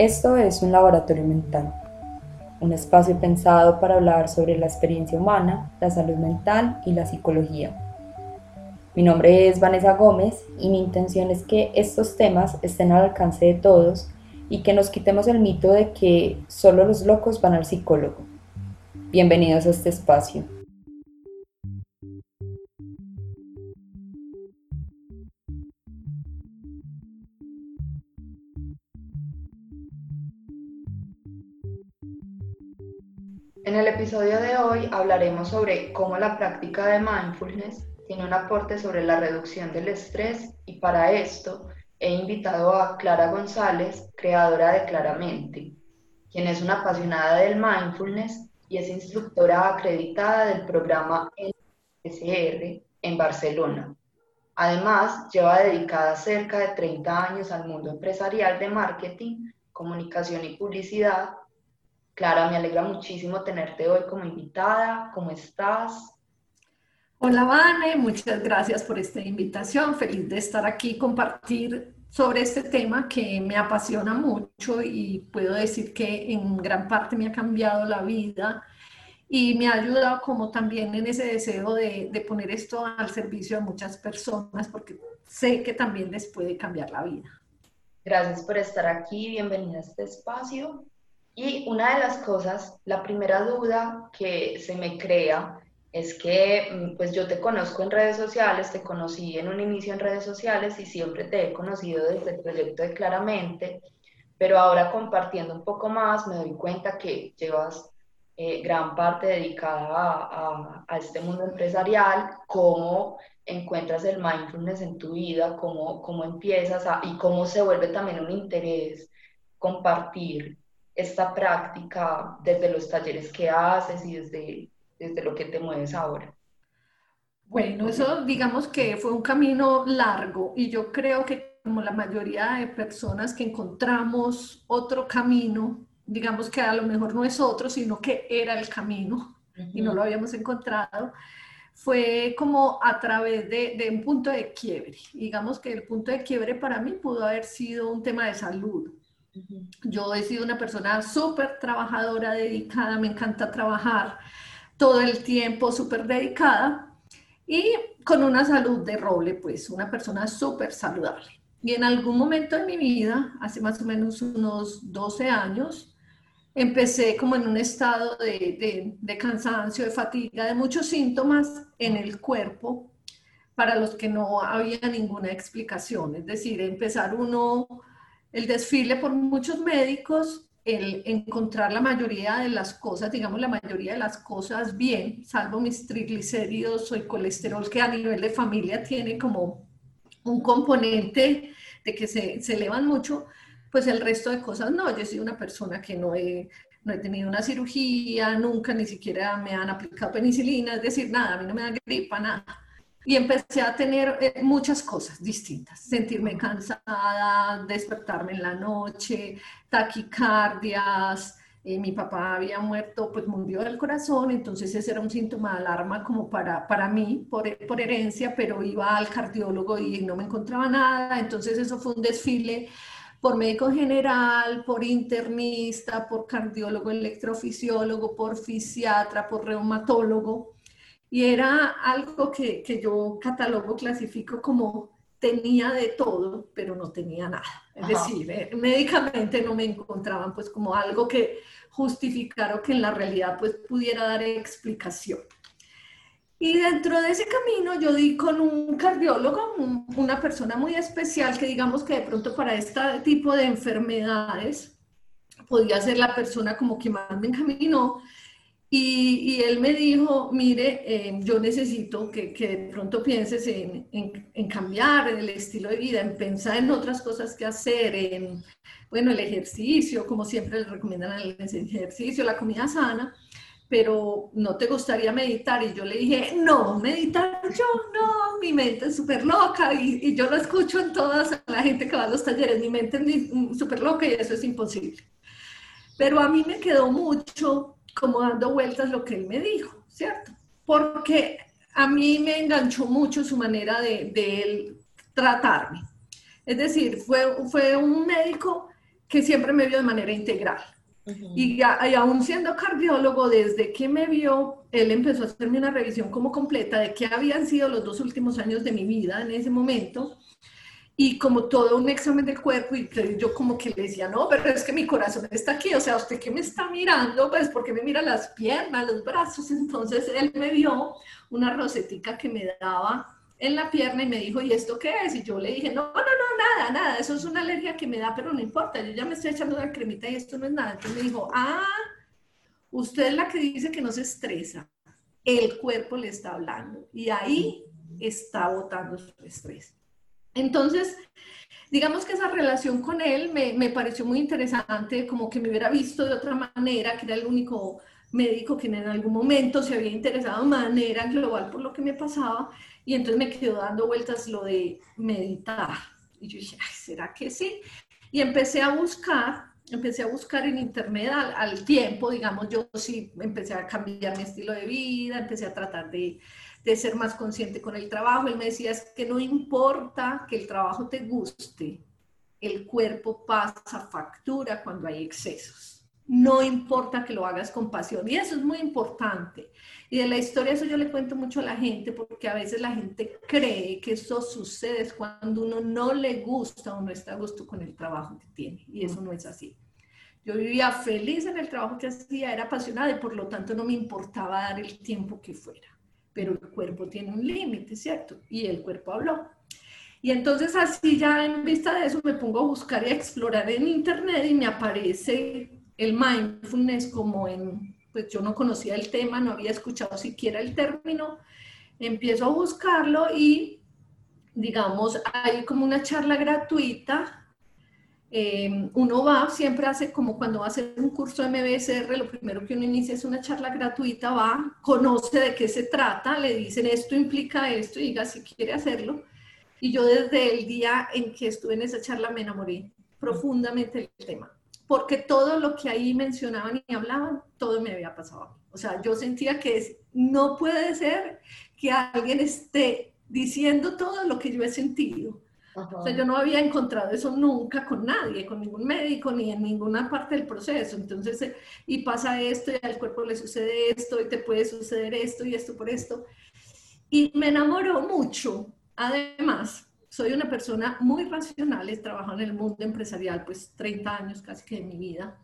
Esto es un laboratorio mental, un espacio pensado para hablar sobre la experiencia humana, la salud mental y la psicología. Mi nombre es Vanessa Gómez y mi intención es que estos temas estén al alcance de todos y que nos quitemos el mito de que solo los locos van al psicólogo. Bienvenidos a este espacio. Hablaremos sobre cómo la práctica de mindfulness tiene un aporte sobre la reducción del estrés y para esto he invitado a Clara González, creadora de Claramente, quien es una apasionada del mindfulness y es instructora acreditada del programa NSR en Barcelona. Además, lleva dedicada cerca de 30 años al mundo empresarial de marketing, comunicación y publicidad Clara, me alegra muchísimo tenerte hoy como invitada. ¿Cómo estás? Hola, Vane, muchas gracias por esta invitación. Feliz de estar aquí, compartir sobre este tema que me apasiona mucho y puedo decir que en gran parte me ha cambiado la vida y me ha ayudado como también en ese deseo de, de poner esto al servicio de muchas personas porque sé que también les puede cambiar la vida. Gracias por estar aquí, bienvenida a este espacio. Y una de las cosas, la primera duda que se me crea es que mm, pues yo te conozco en redes sociales, te conocí en un inicio en redes sociales y siempre te he conocido desde el proyecto de Claramente, pero ahora compartiendo un poco más me doy cuenta que llevas eh, gran parte dedicada a, a, este mundo empresarial, cómo encuentras el mindfulness en tu vida, cómo, cómo empiezas y cómo se vuelve también un interés compartir esta práctica desde los talleres que haces y desde, desde lo que te mueves ahora? Bueno, eso digamos que fue un camino largo y yo creo que como la mayoría de personas que encontramos otro camino, digamos que a lo mejor no es otro, sino que era el camino y no lo habíamos encontrado, fue como a través de, de, un punto de quiebre. Digamos que el punto de quiebre para mí pudo haber sido un tema de salud. Yo he sido una persona súper trabajadora, dedicada, me encanta trabajar todo el tiempo, súper dedicada y con una salud de roble, pues una persona súper saludable. Y en algún momento de mi vida, hace más o menos unos 12 años, empecé como en un estado de, de cansancio, de fatiga, de muchos síntomas en el cuerpo para los que no había ninguna explicación. Es decir, empezar uno el desfile por muchos médicos, el encontrar la mayoría de las cosas, digamos la mayoría de las cosas bien, salvo mis triglicéridos o el colesterol que a nivel de familia tiene como un componente de que se, se elevan mucho, pues el resto de cosas no. Yo soy una persona que no he, no he tenido una cirugía, nunca ni siquiera me han aplicado penicilina, es decir, nada, a mí no me da gripa, nada y empecé a tener eh, muchas cosas distintas, sentirme cansada, despertarme en la noche, taquicardias, eh, mi papá había muerto, pues murió del corazón, entonces ese era un síntoma de alarma como para, para mí, por, por herencia, pero iba al cardiólogo y no me encontraba nada, entonces eso fue un desfile por médico general, por internista, por cardiólogo, electrofisiólogo, por fisiatra, por reumatólogo y era algo que, que, yo catalogo, clasifico como tenía de todo, pero no tenía nada. Es decir, eh, médicamente no me encontraban pues como algo que justificara o que en la realidad pues pudiera dar explicación. Y dentro de ese camino yo di con un cardiólogo, una persona muy especial que digamos que de pronto para este tipo de enfermedades podía ser la persona como que más me encaminó y, él me dijo, mire, eh, yo necesito que, que, de pronto pienses en, en, cambiar el estilo de vida, en pensar en otras cosas que hacer, en, bueno, el ejercicio, como siempre le recomiendan el ejercicio, la comida sana, pero ¿no te gustaría meditar? Y yo le dije, no, meditar yo no, mi mente es súper loca y, y, yo lo escucho en todas la gente que va a los talleres, mi mente es súper loca y eso es imposible. Pero a mí me quedó mucho como dando vueltas lo que él me dijo, ¿cierto? Porque a mí me enganchó mucho su manera de, de él tratarme. Es decir, fue, fue un médico que siempre me vio de manera integral. y, y, aún siendo cardiólogo, desde que me vio, él empezó a hacerme una revisión como completa de qué habían sido los dos últimos años de mi vida en ese momento y como todo un examen del cuerpo y yo como que le decía, no, pero es que mi corazón está aquí, o sea, usted que me está mirando, pues porque me mira las piernas, los brazos, entonces él me vio una rosetica que me daba en la pierna y me dijo, ¿y esto qué es? Y yo le dije, no, no, no, nada, nada, eso es una alergia que me da, pero no importa, yo ya me estoy echando una cremita y esto no es nada. Entonces me dijo, ah, usted es la que dice que no se estresa, el cuerpo le está hablando y ahí está botando su estrés. Entonces, digamos que esa relación con él me, me, pareció muy interesante, como que me hubiera visto de otra manera, que era el único médico que en algún momento se había interesado de manera global por lo que me pasaba, y entonces me quedó dando vueltas lo de meditar. Y yo dije, ¿será que sí? Y empecé a buscar, empecé a buscar en internet al tiempo, digamos, yo sí empecé a cambiar mi estilo de vida, empecé a tratar de de ser más consciente con el trabajo. Él me decía, es que no importa que el trabajo te guste, el cuerpo pasa factura cuando hay excesos. No importa que lo hagas con pasión. Y eso es muy importante. Y de la historia eso yo le cuento mucho a la gente porque a veces la gente cree que eso sucede cuando uno no le gusta o no está a gusto con el trabajo que tiene. Y eso no es así. Yo vivía feliz en el trabajo que hacía, era apasionada y por lo tanto no me importaba dar el tiempo que fuera pero el cuerpo tiene un límite, ¿cierto? Y el cuerpo habló. Y entonces así ya en vista de eso me pongo a buscar y a explorar en internet y me aparece el mindfulness como en, pues yo no conocía el tema, no había escuchado siquiera el término, empiezo a buscarlo y digamos hay como una charla gratuita Em, uno va, siempre hace como cuando va a hacer un curso de MBSR, lo primero que uno inicia es una charla gratuita, va, conoce de qué se trata, le dicen esto implica esto y diga si quiere hacerlo. Y yo desde el día en que estuve en esa charla me enamoré profundamente del tema, porque todo lo que ahí mencionaban y hablaban, todo me había pasado. O sea, yo sentía que no puede ser que alguien esté diciendo todo lo que yo he sentido o sea, yo no había encontrado eso nunca con nadie, con ningún médico, ni en ninguna parte del proceso. Entonces, eh, y pasa esto, y al cuerpo le sucede esto, y te puede suceder esto, y esto por esto. Y me enamoró mucho. Además, soy una persona muy racional, he trabajado en el mundo empresarial, pues 30 años casi que de mi vida.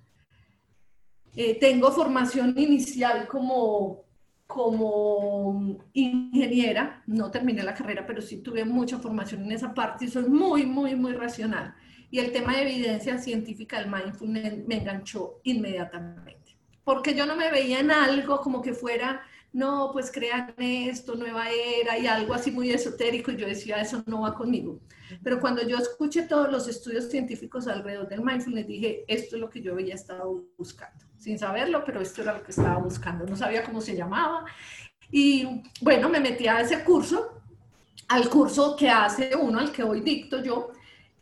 Eh, tengo formación inicial como como ingeniera, no terminé la carrera, pero sí tuve mucha formación en esa parte y soy muy, muy, muy racional. Y el tema de evidencia científica del mindfulness me enganchó inmediatamente. Porque yo no me veía en algo como que fuera, no, pues crean esto, nueva era y algo así muy esotérico. Y yo decía, eso no va conmigo. Pero cuando yo escuché todos los estudios científicos alrededor del mindfulness, dije, esto es lo que yo había estado buscando sin saberlo, pero esto era lo que estaba buscando. No sabía cómo se llamaba. Y bueno, me metí a ese curso, al curso que hace uno, al que hoy dicto yo.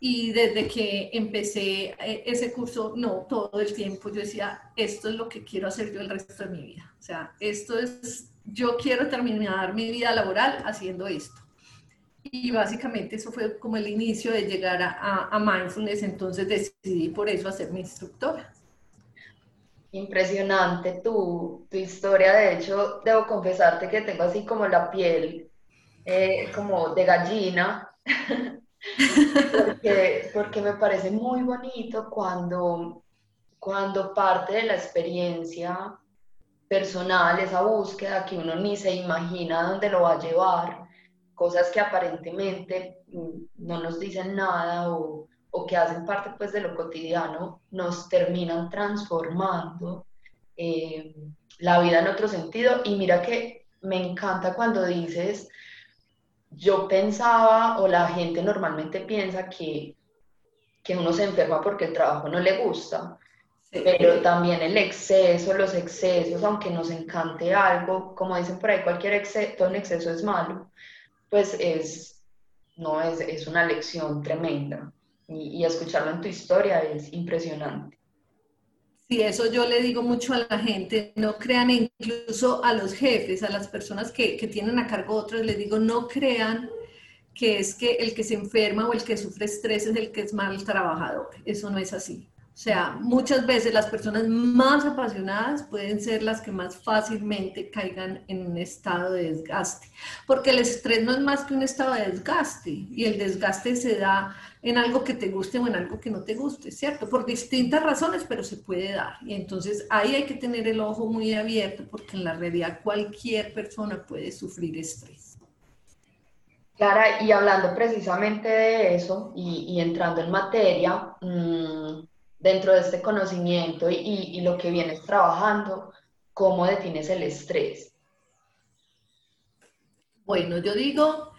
Y desde que empecé eh, ese curso, no, todo el tiempo yo decía, esto es lo que quiero hacer yo el resto de mi vida. O sea, esto es, yo quiero terminar mi vida laboral haciendo esto. Y básicamente eso fue como el inicio de llegar a, a mindfulness, entonces decidí por eso hacer mi instructora. Impresionante tu, tu, historia. De hecho, debo confesarte que tengo así como la piel eh, como de gallina, porque, porque, me parece muy bonito cuando, cuando parte de la experiencia personal, esa búsqueda que uno ni se imagina dónde lo va a llevar, cosas que aparentemente mm, no nos dicen nada o o que hacen parte pues de lo cotidiano, nos terminan transformando eh, la vida en otro sentido. Y mira que me encanta cuando dices, yo pensaba o la gente normalmente piensa que, que uno se enferma porque el trabajo no le gusta. Pero también el exceso, los excesos, aunque nos encante algo, como dicen por ahí, cualquier exceso, en exceso es malo, pues es, no es, es una lección tremenda y, escucharlo en tu historia es impresionante. Sí, eso yo le digo mucho a la gente, no crean incluso a los jefes, a las personas que, que tienen a cargo otros, les digo, no crean que es que el que se enferma o el que sufre estrés es el que es mal trabajador. Eso no es así. O sea, muchas veces las personas más apasionadas pueden ser las que más fácilmente caigan en un estado de desgaste, porque el estrés no es más que un estado de desgaste y el desgaste se da en algo que te guste o en algo que no te guste, ¿cierto? Por distintas razones, pero se puede dar. Y entonces ahí hay que tener el ojo muy abierto porque en la realidad cualquier persona puede sufrir estrés. Clara, y hablando precisamente de eso y, entrando en materia, mmm, dentro de este conocimiento y, lo que vienes trabajando, ¿cómo defines el estrés? Bueno, yo digo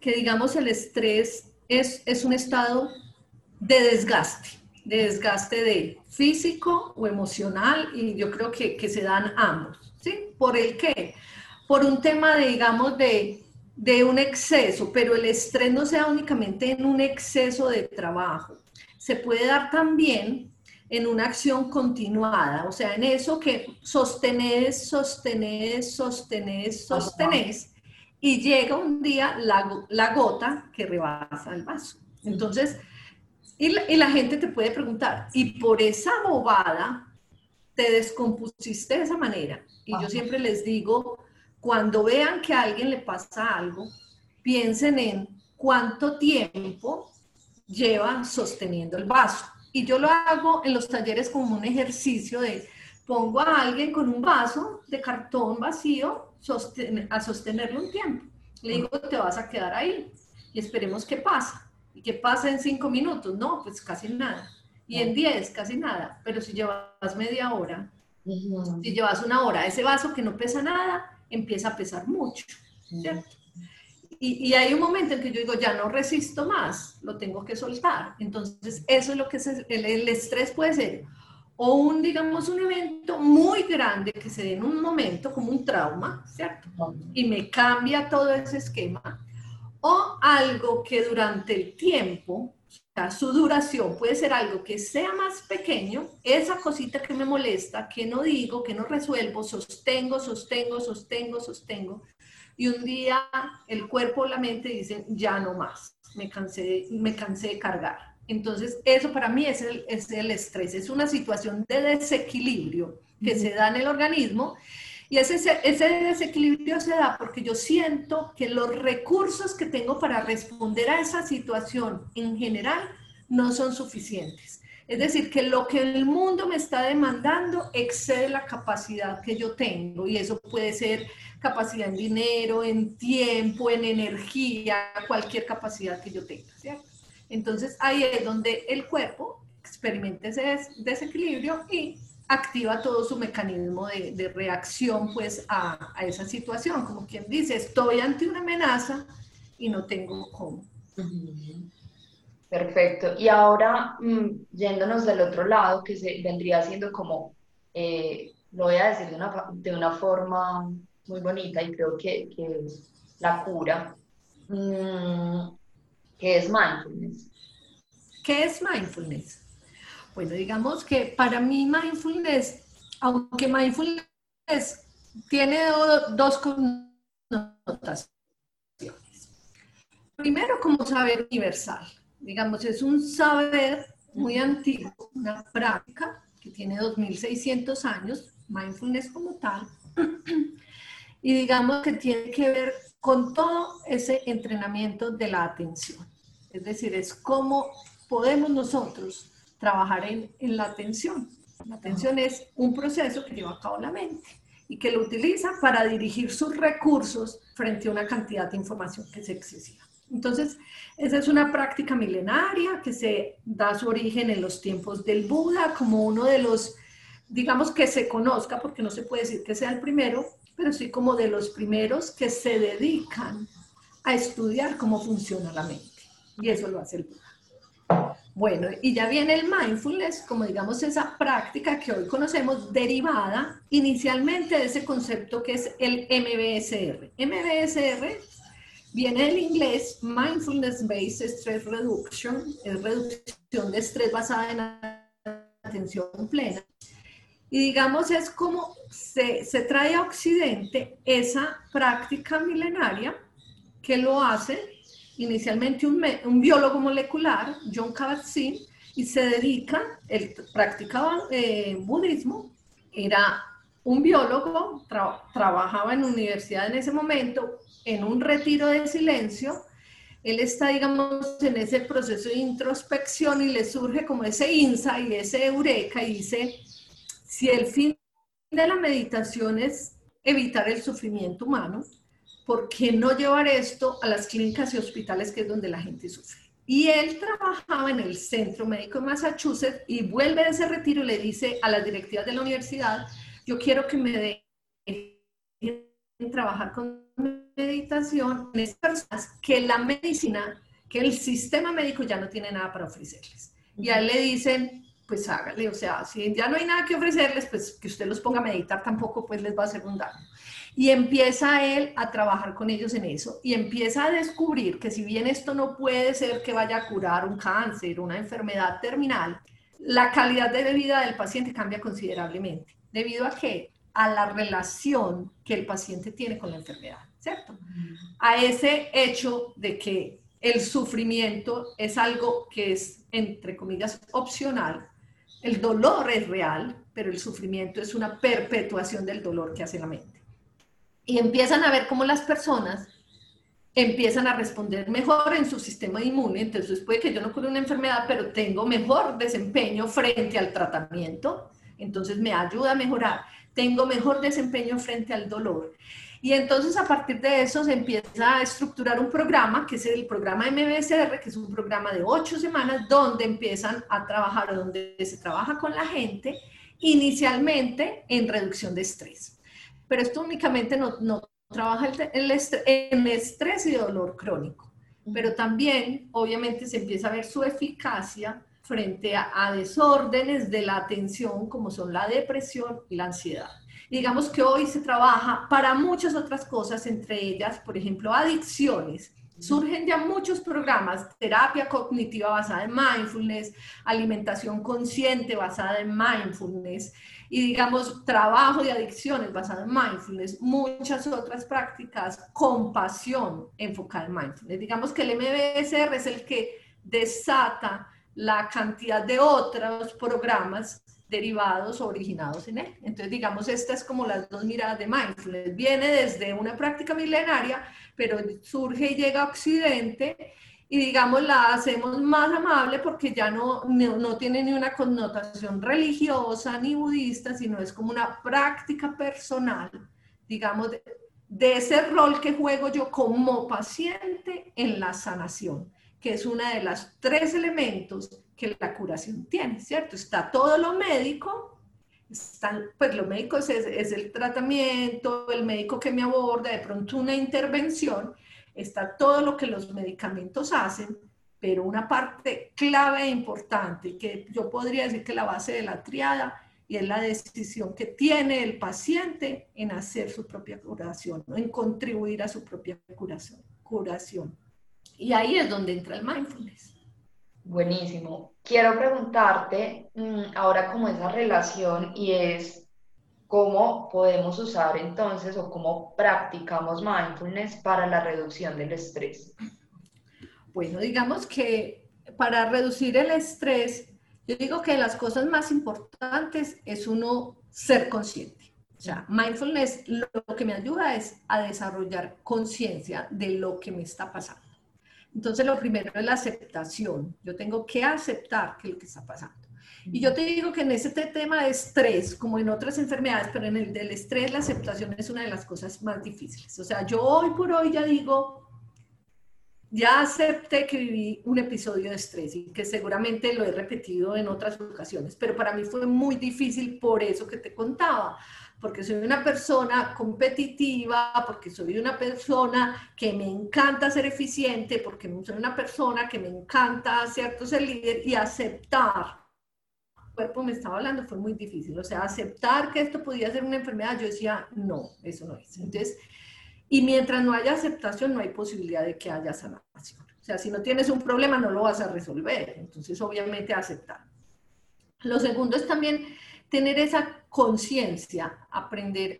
que digamos el estrés es, es un estado de desgaste, de desgaste de físico o emocional y yo creo que, que se dan ambos, ¿sí? ¿Por el qué? Por un tema de, digamos, de, de un exceso, pero el estrés no sea únicamente en un exceso de trabajo, se puede dar también en una acción continuada, o sea, en eso que sostenés, sostenés, sostenés, sostenés, y llega un día la, gota que rebasa el vaso. Entonces, y la, gente te puede preguntar, ¿y por esa bobada te descompusiste de esa manera? Y yo siempre les digo, cuando vean que a alguien le pasa algo, piensen en cuánto tiempo lleva sosteniendo el vaso. Y yo lo hago en los talleres como un ejercicio de pongo a alguien con un vaso de cartón vacío a sostenerlo un tiempo. Le digo, te vas a quedar ahí y esperemos qué pasa. ¿Y qué pasa en cinco minutos? No, pues casi nada. Y en diez, casi nada. Pero si llevas media hora, si llevas una hora, ese vaso que no pesa nada, empieza a pesar mucho. ¿cierto? Y, hay un momento en que yo digo, ya no resisto más, lo tengo que soltar. Entonces, eso es lo que es el, el, estrés puede ser o un, digamos, un evento muy grande que se dé en un momento como un trauma, ¿cierto? Y me cambia todo ese esquema. O algo que durante el tiempo, sea, su duración puede ser algo que sea más pequeño, esa cosita que me molesta, que no digo, que no resuelvo, sostengo, sostengo, sostengo, sostengo, y un día el cuerpo o la mente dicen, ya no más, me cansé, me cansé de cargar. Entonces, eso para mí es el, es el estrés, es una situación de desequilibrio que se da en el organismo y ese, ese desequilibrio se da porque yo siento que los recursos que tengo para responder a esa situación en general no son suficientes. Es decir, que lo que el mundo me está demandando excede la capacidad que yo tengo y eso puede ser capacidad en dinero, en tiempo, en energía, cualquier capacidad que yo tenga, ¿cierto? Entonces ahí es donde el cuerpo experimenta ese desequilibrio y activa todo su mecanismo de, reacción pues a, esa situación, como quien dice, estoy ante una amenaza y no tengo cómo. Perfecto. Y ahora, mm, yéndonos del otro lado, que se vendría siendo como, eh, lo voy a decir de una forma muy bonita y creo que, que la cura, mm, que es mindfulness. ¿Qué es mindfulness? Bueno, digamos que para mí mindfulness, aunque mindfulness tiene dos connotaciones. Primero, como saber universal digamos, es un saber muy antiguo, una práctica que tiene 2.600 años, mindfulness como tal, y digamos que tiene que ver con todo ese entrenamiento de la atención. Es decir, es cómo podemos nosotros trabajar en, en la atención. La atención es un proceso que lleva a cabo la mente y que lo utiliza para dirigir sus recursos frente a una cantidad de información que es excesiva. Entonces, esa es una práctica milenaria que se da su origen en los tiempos del Buda como uno de los, digamos que se conozca, porque no se puede decir que sea el primero, pero sí como de los primeros que se dedican a estudiar cómo funciona la mente. Y eso lo hace el Buda. Bueno, y ya viene el mindfulness, como digamos esa práctica que hoy conocemos derivada inicialmente de ese concepto que es el MBSR. MBSR Viene del inglés Mindfulness Based Stress Reduction, es reducción de estrés basada en atención plena. Y digamos, es como se, se trae a Occidente esa práctica milenaria que lo hace inicialmente un, un biólogo molecular, John Kabat-Zinn, y se dedica, él practicaba eh, budismo, era un biólogo, trabajaba en universidad en ese momento, en un retiro de silencio, él está, digamos, en ese proceso de introspección y le surge como ese insight y ese eureka y dice, si el fin de la meditación es evitar el sufrimiento humano, ¿por qué no llevar esto a las clínicas y hospitales que es donde la gente sufre? Y él trabajaba en el Centro Médico de Massachusetts y vuelve de ese retiro y le dice a las directivas de la universidad, yo quiero que me dejen trabajar con meditación en esas personas que la medicina, que el sistema médico ya no tiene nada para ofrecerles. Y a él le dicen, pues hágale, o sea, si ya no hay nada que ofrecerles, pues que usted los ponga a meditar tampoco, pues les va a hacer un daño. Y empieza él a trabajar con ellos en eso y empieza a descubrir que si bien esto no puede ser que vaya a curar un cáncer, una enfermedad terminal, la calidad de vida del paciente cambia considerablemente. ¿Debido a qué? A la relación que el paciente tiene con la enfermedad, ¿cierto? A ese hecho de que el sufrimiento es algo que es, entre comillas, opcional. El dolor es real, pero el sufrimiento es una perpetuación del dolor que hace la mente y empiezan a ver cómo las personas empiezan a responder mejor en su sistema inmune. Entonces puede que yo no cure una enfermedad, pero tengo mejor desempeño frente al tratamiento. Entonces me ayuda a mejorar. Tengo mejor desempeño frente al dolor. Y entonces a partir de eso se empieza a estructurar un programa, que es el programa MBSR, que es un programa de ocho semanas, donde empiezan a trabajar, donde se trabaja con la gente, inicialmente en reducción de estrés. Pero esto únicamente no, no trabaja el, estrés, en estrés y dolor crónico, pero también obviamente se empieza a ver su eficacia frente a, desórdenes de la atención como son la depresión y la ansiedad. Digamos que hoy se trabaja para muchas otras cosas, entre ellas, por ejemplo, adicciones. Surgen ya muchos programas, terapia cognitiva basada en mindfulness, alimentación consciente basada en mindfulness, y digamos trabajo de adicciones basado en mindfulness, muchas otras prácticas, compasión enfocada en mindfulness. Digamos que el MBSR es el que desata la cantidad de otros programas derivados o originados en él. Entonces, digamos, esta es como las dos miradas de mindfulness. Viene desde una práctica milenaria, pero surge y llega a Occidente y digamos la hacemos más amable porque ya no, no, tiene ni una connotación religiosa ni budista, sino es como una práctica personal, digamos, de, de ese rol que juego yo como paciente en la sanación, que es una de las tres elementos que la curación tiene, ¿cierto? Está todo lo médico, están, pues lo médico es, el tratamiento, el médico que me aborda, de pronto una intervención, está todo lo que los medicamentos hacen, pero una parte clave e importante, que yo podría decir que la base de la triada, y es la decisión que tiene el paciente en hacer su propia curación, en contribuir a su propia curación, curación. Y ahí es donde entra el mindfulness. Buenísimo. Quiero preguntarte mm, ahora cómo esa relación y es ¿Cómo podemos usar entonces o cómo practicamos mindfulness para la reducción del estrés? Bueno, digamos que para reducir el estrés, yo digo que las cosas más importantes es uno ser consciente. O sea, mindfulness lo que me ayuda es a desarrollar conciencia de lo que me está pasando. Entonces, lo primero es la aceptación. Yo tengo que aceptar que lo que está pasando. Y yo te digo que en ese tema de estrés, como en otras enfermedades, pero en el del estrés, la aceptación es una de las cosas más difíciles. O sea, yo hoy por hoy ya digo, ya acepté que viví un episodio de estrés y que seguramente lo he repetido en otras ocasiones, pero para mí fue muy difícil por eso que te contaba, porque soy una persona competitiva, porque soy una persona que me encanta ser eficiente, porque soy una persona que me encanta cierto ser líder y aceptar cuerpo me estaba hablando fue muy difícil. O sea, aceptar que esto podía ser una enfermedad, yo decía, no, eso no es. Entonces, y mientras no haya aceptación, no hay posibilidad de que haya sanación. O sea, si no tienes un problema, no lo vas a resolver. Entonces, obviamente, aceptar. Lo segundo es también tener esa conciencia, aprender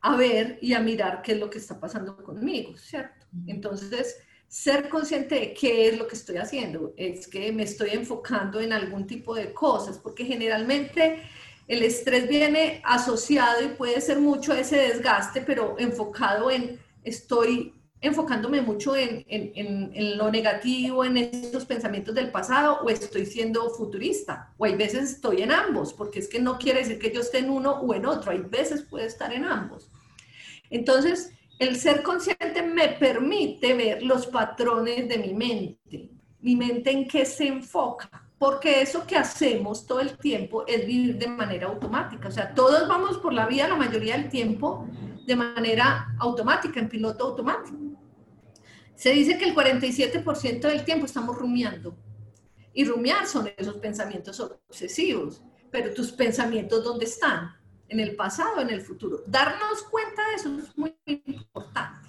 a ver y a mirar qué es lo que está pasando conmigo, ¿cierto? Entonces, ser consciente de qué es lo que estoy haciendo. Es que me estoy enfocando en algún tipo de cosas, porque generalmente el estrés viene asociado y puede ser mucho ese desgaste, pero enfocado en estoy enfocándome mucho en, lo negativo, en esos pensamientos del pasado, o estoy siendo futurista, o hay veces estoy en ambos, porque es que no quiere decir que yo esté en uno o en otro, hay veces puede estar en ambos. Entonces, el ser consciente me permite ver los patrones de mi mente, mi mente en qué se enfoca, porque eso que hacemos todo el tiempo es vivir de manera automática, o sea, todos vamos por la vida la mayoría del tiempo de manera automática, en piloto automático. Se dice que el 47% del tiempo estamos rumiando. Y rumiar son esos pensamientos obsesivos. Pero tus pensamientos, ¿dónde están? En el pasado, en el futuro. Darnos cuenta de eso es muy importante.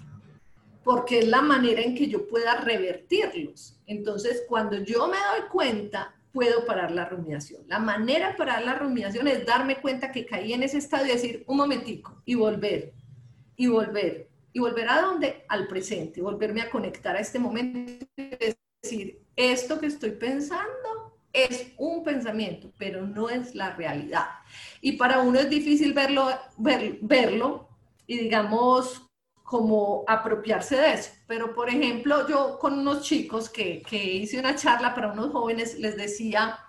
Porque es la manera en que yo pueda revertirlos. Entonces, cuando yo me doy cuenta, puedo parar la rumiación. La manera de parar la rumiación es darme cuenta que caí en ese estado y decir, un momentico, y volver, y volver, ¿Y volver a dónde? Al presente, volverme a conectar a este momento es decir, esto que estoy pensando es un pensamiento, pero no es la realidad. Y para uno es difícil verlo, verlo y digamos como apropiarse de eso. Pero por ejemplo, yo con unos chicos que, que hice una charla para unos jóvenes, les decía,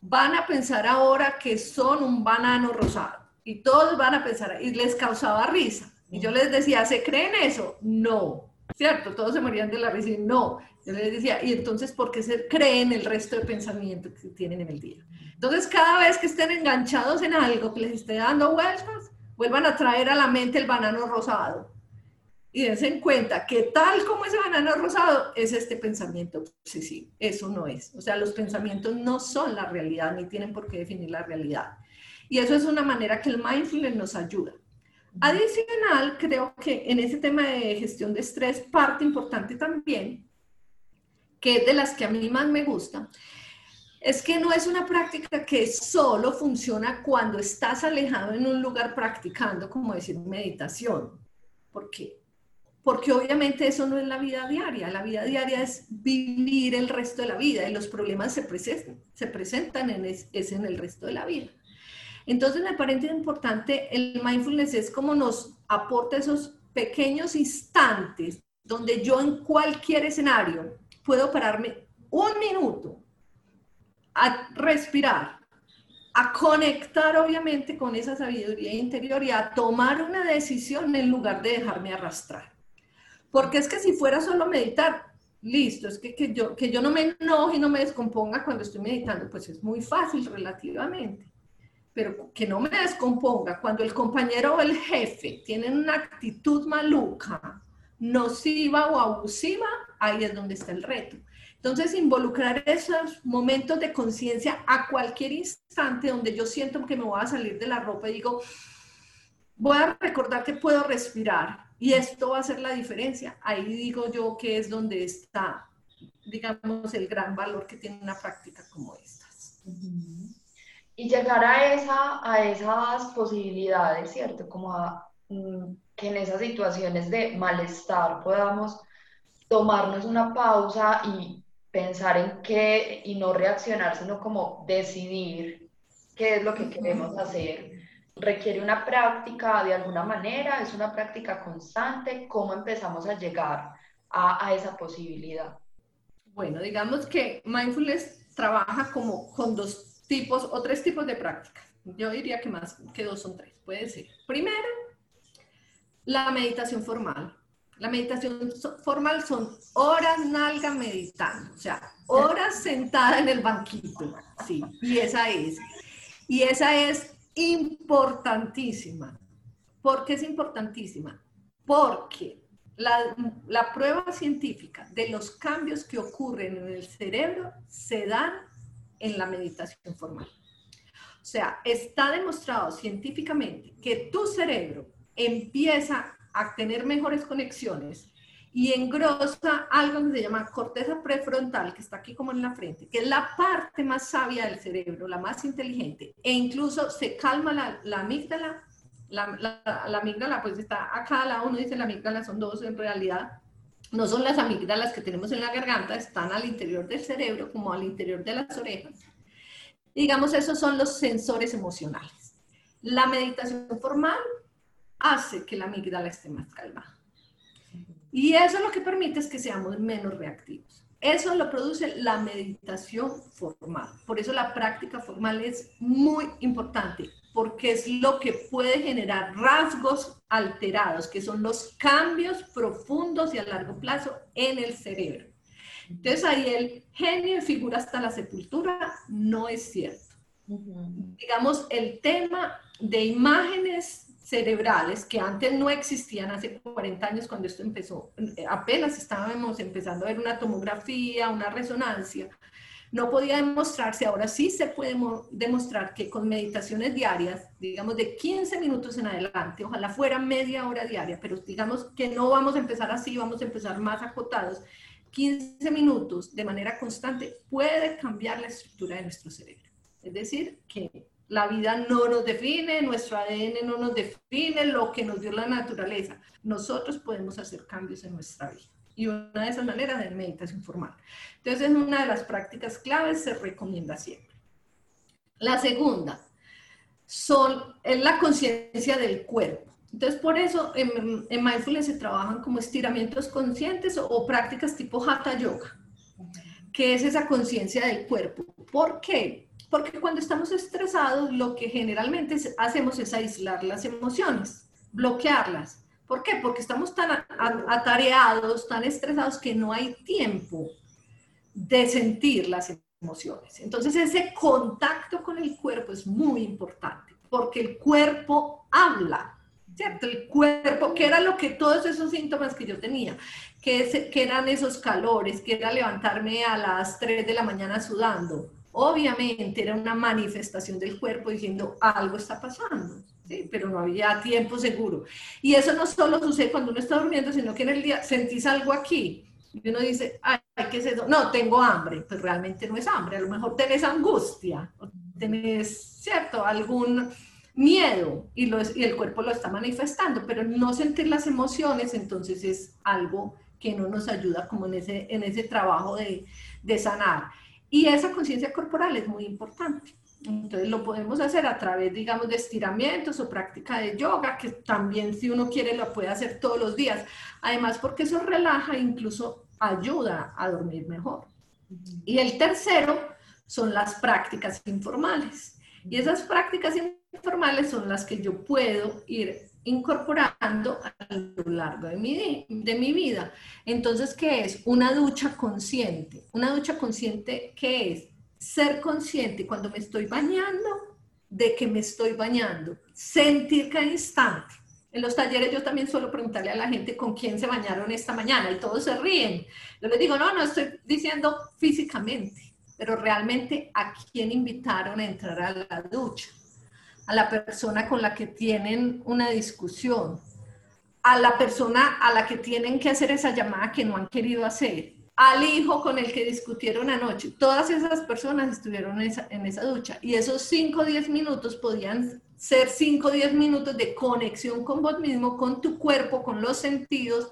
van a pensar ahora que son un banano rosado. Y todos van a pensar, y les causaba risa. Y yo les decía, ¿se creen eso? No, ¿cierto? Todos se morían de la risa no. Yo les decía, ¿y entonces por qué se creen el resto de pensamientos que tienen en el día? Entonces, cada vez que estén enganchados en algo que les esté dando vueltas, vuelvan a traer a la mente el banano rosado. Y dense en cuenta que tal como ese banano rosado es este pensamiento obsesivo. Eso no es. O sea, los pensamientos no son la realidad ni tienen por qué definir la realidad. Y eso es una manera que el mindfulness nos ayuda. Adicional, creo que en ese tema de gestión de estrés, parte importante también, que es de las que a mí más me gusta, es que no es una práctica que solo funciona cuando estás alejado en un lugar practicando, como decir meditación. ¿Por qué? Porque obviamente eso no es la vida diaria. La vida diaria es vivir el resto de la vida y los problemas se presentan, se presentan en, es en el resto de la vida. Entonces me parece importante, el mindfulness es como nos aporta esos pequeños instantes donde yo en cualquier escenario puedo pararme un minuto a respirar, a conectar obviamente con esa sabiduría interior y a tomar una decisión en lugar de dejarme arrastrar. Porque es que si fuera solo meditar, listo, es que, que, yo, que yo no me enoje y no me descomponga cuando estoy meditando, pues es muy fácil relativamente pero que no me descomponga. Cuando el compañero o el jefe tienen una actitud maluca, nociva o abusiva, ahí es donde está el reto. Entonces, involucrar esos momentos de conciencia a cualquier instante donde yo siento que me voy a salir de la ropa y digo, voy a recordar que puedo respirar y esto va a hacer la diferencia. Ahí digo yo que es donde está, digamos, el gran valor que tiene una práctica como estas y llegar a, esa, a esas posibilidades, ¿cierto? Como a, mm, que en esas situaciones de malestar podamos tomarnos una pausa y pensar en qué y no reaccionar, sino como decidir qué es lo que queremos hacer. Requiere una práctica de alguna manera, es una práctica constante, ¿cómo empezamos a llegar a, a esa posibilidad? Bueno, digamos que mindfulness trabaja como con dos tipos o tres tipos de prácticas. Yo diría que más que dos son tres, puede ser. Primero, la meditación formal. La meditación formal son horas nalga meditando, o sea, horas sentada en el banquito, sí, y esa es. Y esa es importantísima. ¿Por qué es importantísima? Porque la, la, prueba científica de los cambios que ocurren en el cerebro se dan en la meditación formal. O sea, está demostrado científicamente que tu cerebro empieza a tener mejores conexiones y engrosa algo que se llama corteza prefrontal, que está aquí como en la frente, que es la parte más sabia del cerebro, la más inteligente, e incluso se calma la, la amígdala. La, la, la, amígdala pues está acá, la uno dice la amígdala, son dos en realidad, no son las amígdalas que tenemos en la garganta, están al interior del cerebro como al interior de las orejas. Digamos, esos son los sensores emocionales. La meditación formal hace que la amígdala esté más calmada. Y eso lo que permite es que seamos menos reactivos. Eso lo produce la meditación formal. Por eso la práctica formal es muy importante, porque es lo que puede generar rasgos alterados, que son los cambios profundos y a largo plazo en el cerebro. Entonces ahí el genio de figura hasta la sepultura no es cierto. Digamos, el tema de imágenes cerebrales que antes no existían hace 40 años cuando esto empezó, eh, apenas estábamos empezando a ver una tomografía, una resonancia, no podía demostrarse, ahora sí se puede demostrar que con meditaciones diarias, digamos de 15 minutos en adelante, ojalá fuera media hora diaria, pero digamos que no vamos a empezar así, vamos a empezar más acotados, 15 minutos de manera constante puede cambiar la estructura de nuestro cerebro. Es decir, que la vida no nos define, nuestro ADN no nos define, lo que nos dio la naturaleza. Nosotros podemos hacer cambios en nuestra vida. Y una de esas maneras es meditación formal. Entonces, es una de las prácticas claves, se recomienda siempre. La segunda son, es la conciencia del cuerpo. Entonces, por eso en, en, mindfulness se trabajan como estiramientos conscientes o, o prácticas tipo hatha yoga, que es esa conciencia del cuerpo. ¿Por qué? Porque cuando estamos estresados, lo que generalmente hacemos es aislar las emociones, bloquearlas. ¿Por qué? Porque estamos tan atareados, tan estresados que no hay tiempo de sentir las emociones. Entonces ese contacto con el cuerpo es muy importante, porque el cuerpo habla, ¿cierto? El cuerpo, que era lo que todos esos síntomas que yo tenía, que, que eran esos calores, que era levantarme a las 3 de la mañana sudando, Obviamente era una manifestación del cuerpo diciendo algo está pasando, ¿sí? pero no había tiempo seguro. Y eso no solo sucede cuando uno está durmiendo, sino que en el día sentís algo aquí y uno dice, ay, ¿qué es eso? No, tengo hambre, pues realmente no es hambre, a lo mejor tenés angustia, o tenés, ¿cierto?, algún miedo y, lo, y el cuerpo lo está manifestando, pero no sentir las emociones, entonces es algo que no nos ayuda como en ese, en ese trabajo de, de sanar. Y esa conciencia corporal es muy importante. Entonces lo podemos hacer a través, digamos, de estiramientos o práctica de yoga, que también si uno quiere lo puede hacer todos los días. Además, porque eso relaja e incluso ayuda a dormir mejor. Y el tercero son las prácticas informales. Y esas prácticas informales son las que yo puedo ir incorporando a lo largo de mi, de mi vida. Entonces, ¿qué es? Una ducha consciente. Una ducha consciente, ¿qué es? Ser consciente cuando me estoy bañando de que me estoy bañando. Sentir cada instante. En los talleres yo también suelo preguntarle a la gente con quién se bañaron esta mañana y todos se ríen. Yo les digo, no, no estoy diciendo físicamente, pero realmente a quién invitaron a entrar a la ducha a la persona con la que tienen una discusión, a la persona a la que tienen que hacer esa llamada que no han querido hacer, al hijo con el que discutieron anoche. Todas esas personas estuvieron en esa, en esa ducha y esos 5 o 10 minutos podían ser 5 o 10 minutos de conexión con vos mismo, con tu cuerpo, con los sentidos.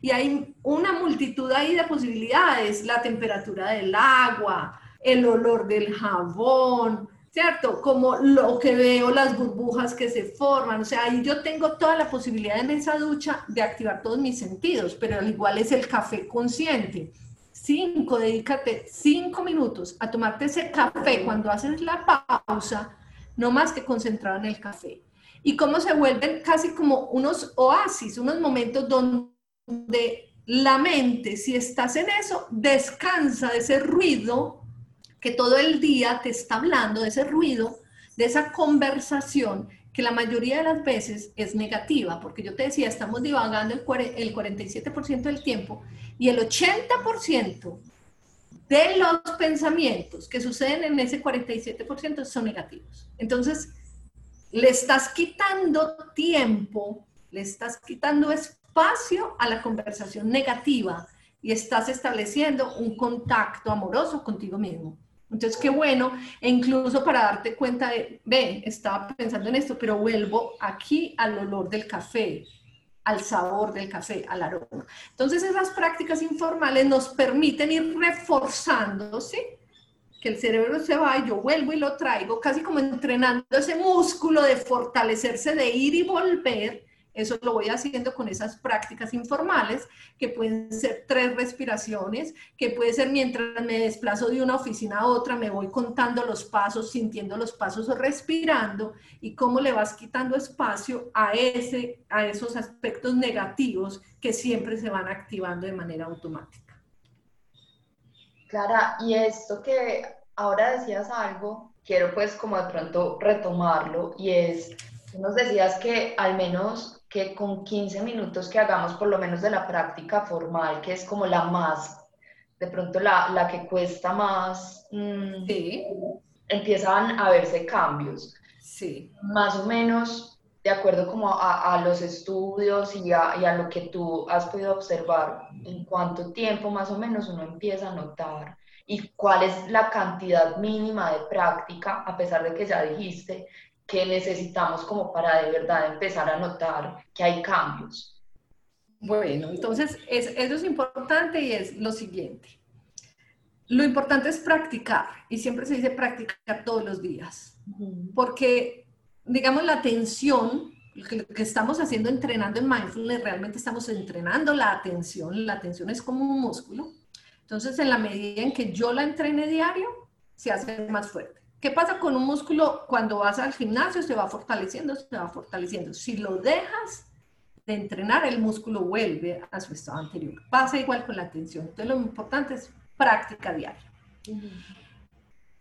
Y hay una multitud ahí de posibilidades, la temperatura del agua, el olor del jabón, ¿cierto? Como lo que veo, las burbujas que se forman, o sea, ahí yo tengo toda la posibilidad en esa ducha de activar todos mis sentidos, pero al igual es el café consciente. Cinco, dedícate cinco minutos a tomarte ese café cuando haces la pausa, no más que concentrado en el café. Y cómo se vuelven casi como unos oasis, unos momentos donde la mente, si estás en eso, descansa de ese ruido que todo el día te está hablando de ese ruido, de esa conversación que la mayoría de las veces es negativa, porque yo te decía, estamos divagando el, 47% del tiempo y el 80% de los pensamientos que suceden en ese 47% son negativos. Entonces, le estás quitando tiempo, le estás quitando espacio a la conversación negativa y estás estableciendo un contacto amoroso contigo mismo. Entonces, qué bueno, e incluso para darte cuenta de, ve, estaba pensando en esto, pero vuelvo aquí al olor del café, al sabor del café, al aroma. Entonces esas prácticas informales nos permiten ir reforzando, ¿sí? Que el cerebro se va yo vuelvo y lo traigo, casi como entrenando ese músculo de fortalecerse, de ir y volver eso lo voy haciendo con esas prácticas informales, que pueden ser tres respiraciones, que puede ser mientras me desplazo de una oficina a otra, me voy contando los pasos, sintiendo los pasos respirando, y cómo le vas quitando espacio a, ese, a esos aspectos negativos que siempre se van activando de manera automática. Clara, y esto que ahora decías algo, quiero pues como de pronto retomarlo, y es, nos decías que al menos que con 15 minutos que hagamos por lo menos de la práctica formal, que es como la más, de pronto la, la que cuesta más, mm, sí. empiezan a verse cambios. Sí. Más o menos, de acuerdo como a, a los estudios y a, y a, lo que tú has podido observar, en cuánto tiempo más o menos uno empieza a notar y cuál es la cantidad mínima de práctica, a pesar de que ya dijiste que necesitamos como para de verdad empezar a notar que hay cambios? Bueno, entonces es, eso es importante y es lo siguiente. Lo importante es practicar y siempre se dice practicar todos los días, porque digamos la atención, lo que estamos haciendo entrenando en mindfulness, realmente estamos entrenando la atención, la atención es como un músculo, entonces en la medida en que yo la entrene diario, se hace más fuerte. ¿Qué pasa con un músculo cuando vas al gimnasio? Se va fortaleciendo, se va fortaleciendo. Si lo dejas de entrenar, el músculo vuelve a su estado anterior. Pasa igual con la atención. Entonces, lo importante es práctica diaria.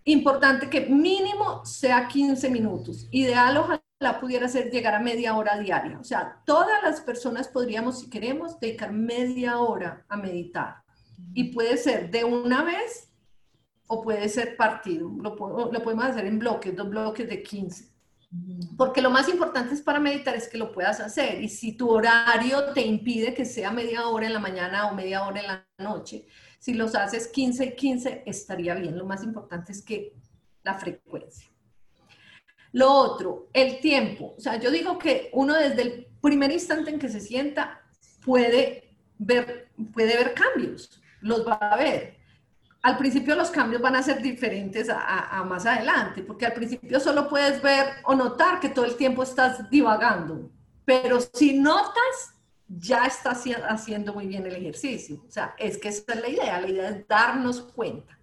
Importante que mínimo sea 15 minutos. Ideal ojalá pudiera ser llegar a media hora diaria. O sea, todas las personas podríamos, si queremos, dedicar media hora a meditar. Y puede ser de una vez o puede ser partido. Lo, lo, podemos hacer en bloques, dos bloques de 15. Porque lo más importante es para meditar es que lo puedas hacer. Y si tu horario te impide que sea media hora en la mañana o media hora en la noche, si los haces 15 y 15 estaría bien. Lo más importante es que la frecuencia. Lo otro, el tiempo. O sea, yo digo que uno desde el primer instante en que se sienta puede ver, puede ver cambios. Los va a ver al principio los cambios van a ser diferentes a, más adelante, porque al principio solo puedes ver o notar que todo el tiempo estás divagando, pero si notas, ya estás haciendo muy bien el ejercicio. O sea, es que esa es la idea, la idea es darnos cuenta.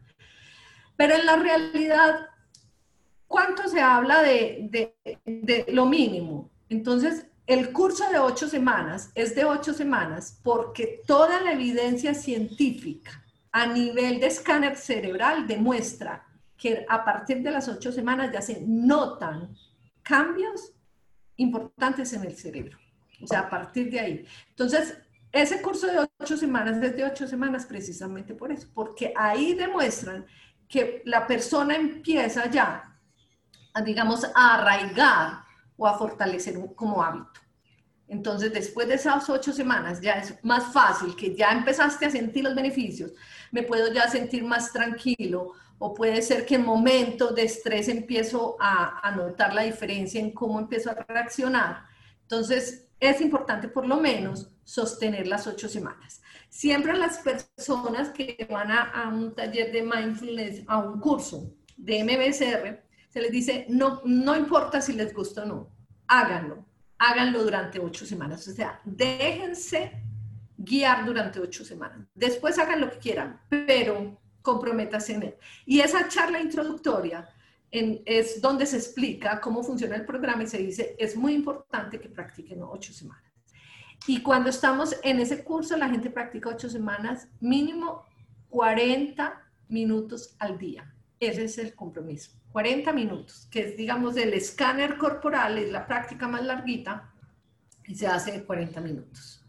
Pero en la realidad, ¿cuánto se habla de, lo mínimo? Entonces, el curso de ocho semanas es de ocho semanas porque toda la evidencia científica a nivel de escáner cerebral demuestra que a partir de las ocho semanas ya se notan cambios importantes en el cerebro. O sea, a partir de ahí. Entonces, ese curso de ocho semanas es de ocho semanas precisamente por eso, porque ahí demuestran que la persona empieza ya, a, digamos, a arraigar o a fortalecer como hábito. Entonces, después de esas ocho semanas, ya es más fácil que ya empezaste a sentir los beneficios, me puedo ya sentir más tranquilo, o puede ser que en momentos de estrés empiezo a, notar la diferencia en cómo empiezo a reaccionar. Entonces, es importante por lo menos sostener las ocho semanas. Siempre las personas que van a, a, un taller de mindfulness, a un curso de MBSR, se les dice, no, no importa si les gusta o no, háganlo háganlo durante ocho semanas. O sea, déjense guiar durante ocho semanas. Después hagan lo que quieran, pero comprométanse en él. Y esa charla introductoria es donde se explica cómo funciona el programa y se dice, es muy importante que practiquen ocho semanas. Y cuando estamos en ese curso, la gente practica ocho semanas, mínimo 40 minutos al día. Ese es el compromiso. 40 minutos, que es, digamos, el escáner corporal, es la práctica más larguita, y se hace en 40 minutos.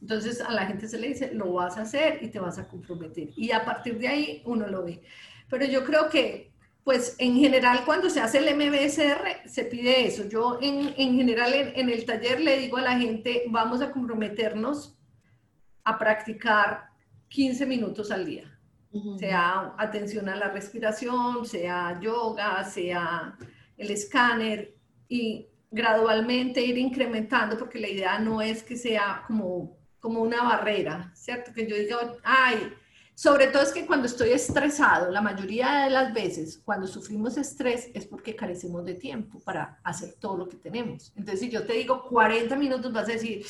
Entonces a la gente se le dice, lo vas a hacer y te vas a comprometer. Y a partir de ahí uno lo ve. Pero yo creo que, pues en general, cuando se hace el MBSR, se pide eso. Yo en, en general en, en el taller le digo a la gente, vamos a comprometernos a practicar 15 minutos al día sea atención a la respiración, sea yoga, sea el escáner, y gradualmente ir incrementando, porque la idea no es que sea como, como una barrera, ¿cierto? Que yo diga, ay, sobre todo es que cuando estoy estresado, la mayoría de las veces, cuando sufrimos estrés, es porque carecemos de tiempo para hacer todo lo que tenemos. Entonces, si yo te digo 40 minutos, vas a decir,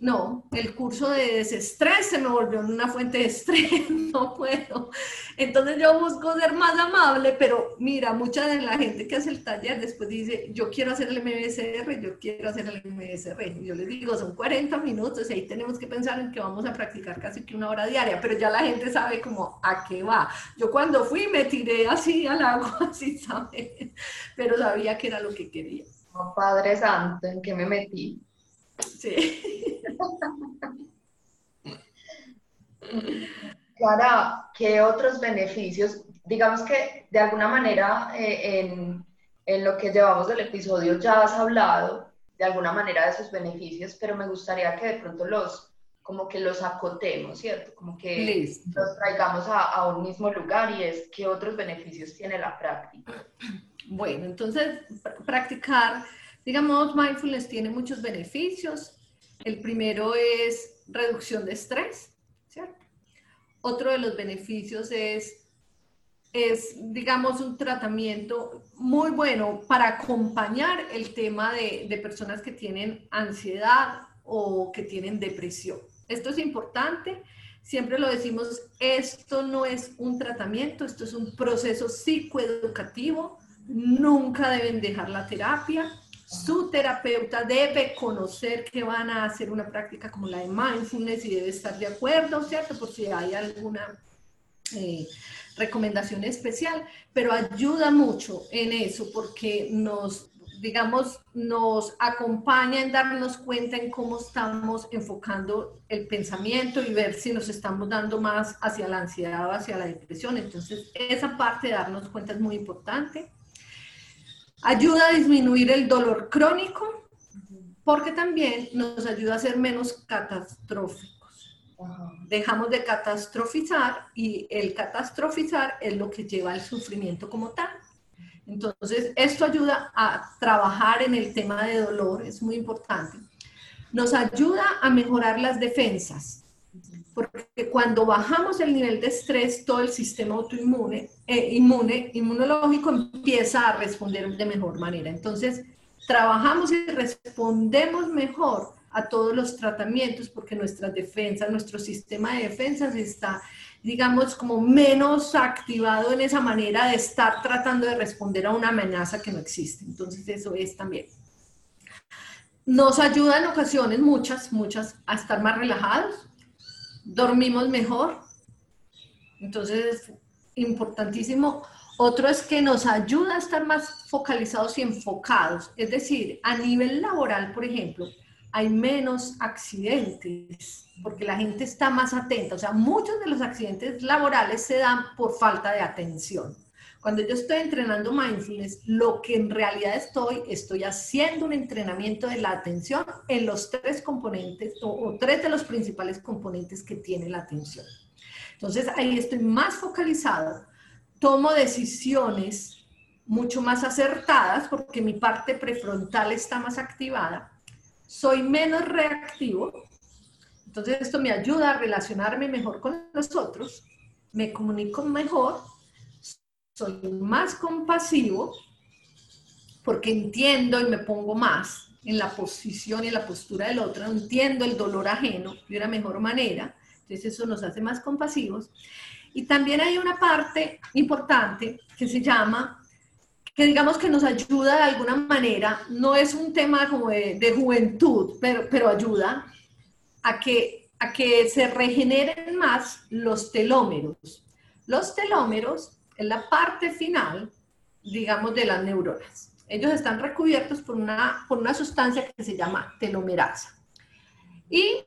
no, el curso de desestrés se me volvió una fuente de estrés, no puedo. Entonces yo busco ser más amable, pero mira, mucha de la gente que hace el taller después dice, yo quiero hacer el MBSR, yo quiero hacer el MBSR. Y yo les digo, son 40 minutos ahí tenemos que pensar en que vamos a practicar casi que una hora diaria, pero ya la gente sabe como a qué va. Yo cuando fui me tiré así al agua, así, ¿sabes? Pero sabía que era lo que quería. Oh, Padre Santo, ¿en qué me metí? Sí. Clara, ¿qué otros beneficios? Digamos que de alguna manera eh, en, en, lo que llevamos del episodio ya has hablado de alguna manera de esos beneficios, pero me gustaría que de pronto los, como que los acotemos, ¿cierto? Como que los traigamos a, a un mismo lugar y es qué otros beneficios tiene la práctica. Bueno, entonces practicar, digamos, mindfulness tiene muchos beneficios. El primero es reducción de estrés, ¿cierto? Otro de los beneficios es, es, digamos, un tratamiento muy bueno para acompañar el tema de, de personas que tienen ansiedad o que tienen depresión. Esto es importante. Siempre lo decimos, esto no es un tratamiento, esto es un proceso psicoeducativo. Nunca deben dejar la terapia su terapeuta debe conocer que van a hacer una práctica como la de mindfulness y debe estar de acuerdo, ¿cierto? Por si hay alguna eh, recomendación especial, pero ayuda mucho en eso porque nos, digamos, nos acompaña en darnos cuenta en cómo estamos enfocando el pensamiento y ver si nos estamos dando más hacia la ansiedad o hacia la depresión. Entonces, esa parte de darnos cuenta es muy importante. Ayuda a disminuir el dolor crónico porque también nos ayuda a ser menos catastróficos. Dejamos de catastrofizar y el catastrofizar es lo que lleva al sufrimiento como tal. Entonces, esto ayuda a trabajar en el tema de dolor, es muy importante. Nos ayuda a mejorar las defensas porque cuando bajamos el nivel de estrés, todo el sistema autoinmune, eh, inmune, inmunológico empieza a responder de mejor manera. Entonces, trabajamos y respondemos mejor a todos los tratamientos porque nuestra defensa, nuestro sistema de defensas está, digamos, como menos activado en esa manera de estar tratando de responder a una amenaza que no existe. Entonces, eso es también. Nos ayuda en ocasiones, muchas, muchas, a estar más relajados, dormimos mejor. Entonces es importantísimo. Otro es que nos ayuda a estar más focalizados y enfocados. Es decir, a nivel laboral, por ejemplo, hay menos accidentes porque la gente está más atenta. O sea, muchos de los accidentes laborales se dan por falta de atención. Cuando yo estoy entrenando mindfulness, lo que en realidad estoy, estoy haciendo un entrenamiento de la atención en los tres componentes o, tres de los principales componentes que tiene la atención. Entonces ahí estoy más focalizado, tomo decisiones mucho más acertadas porque mi parte prefrontal está más activada, soy menos reactivo, entonces esto me ayuda a relacionarme mejor con los otros, me comunico mejor soy más compasivo porque entiendo y me pongo más en la posición y en la postura del otro, entiendo el dolor ajeno de una mejor manera, entonces eso nos hace más compasivos. Y también hay una parte importante que se llama, que digamos que nos ayuda de alguna manera, no es un tema como de, de juventud, pero, pero ayuda a que, a que se regeneren más los telómeros. Los telómeros en la parte final, digamos, de las neuronas. Ellos están recubiertos por una, por una sustancia que se llama telomerasa. Y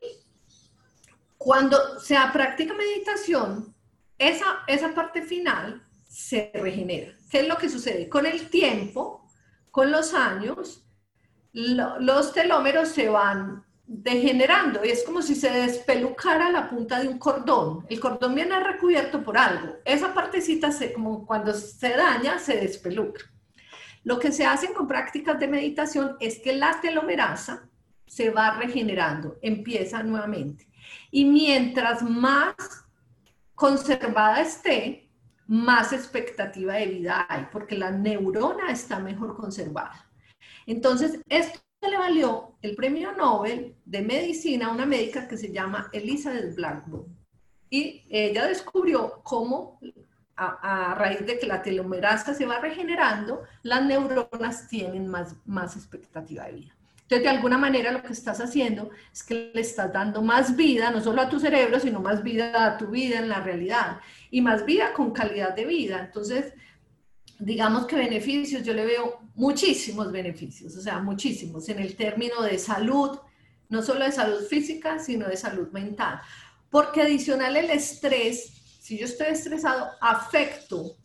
cuando se practica meditación, esa, esa parte final se regenera. ¿Qué es lo que sucede? Con el tiempo, con los años, los telómeros se van degenerando y es como si se despelucara la punta de un cordón. El cordón viene recubierto por algo. Esa partecita, se, como cuando se daña, se despeluca. Lo que se hace con prácticas de meditación es que la telomerasa se va regenerando, empieza nuevamente. Y mientras más conservada esté, más expectativa de vida hay, porque la neurona está mejor conservada. Entonces, esto le valió el premio Nobel de medicina a una médica que se llama Elizabeth Blackburn. Y ella descubrió cómo a, raíz de que la telomerasa se va regenerando, las neuronas tienen más, más expectativa de vida. Entonces, de alguna manera lo que estás haciendo es que le estás dando más vida, no solo a tu cerebro, sino más vida a tu vida en la realidad y más vida con calidad de vida. Entonces, digamos que beneficios, yo le veo muchísimos beneficios, o sea, muchísimos en el término de salud, no solo de salud física, sino de salud mental. Porque adicional el estrés, si yo estoy estresado, afecto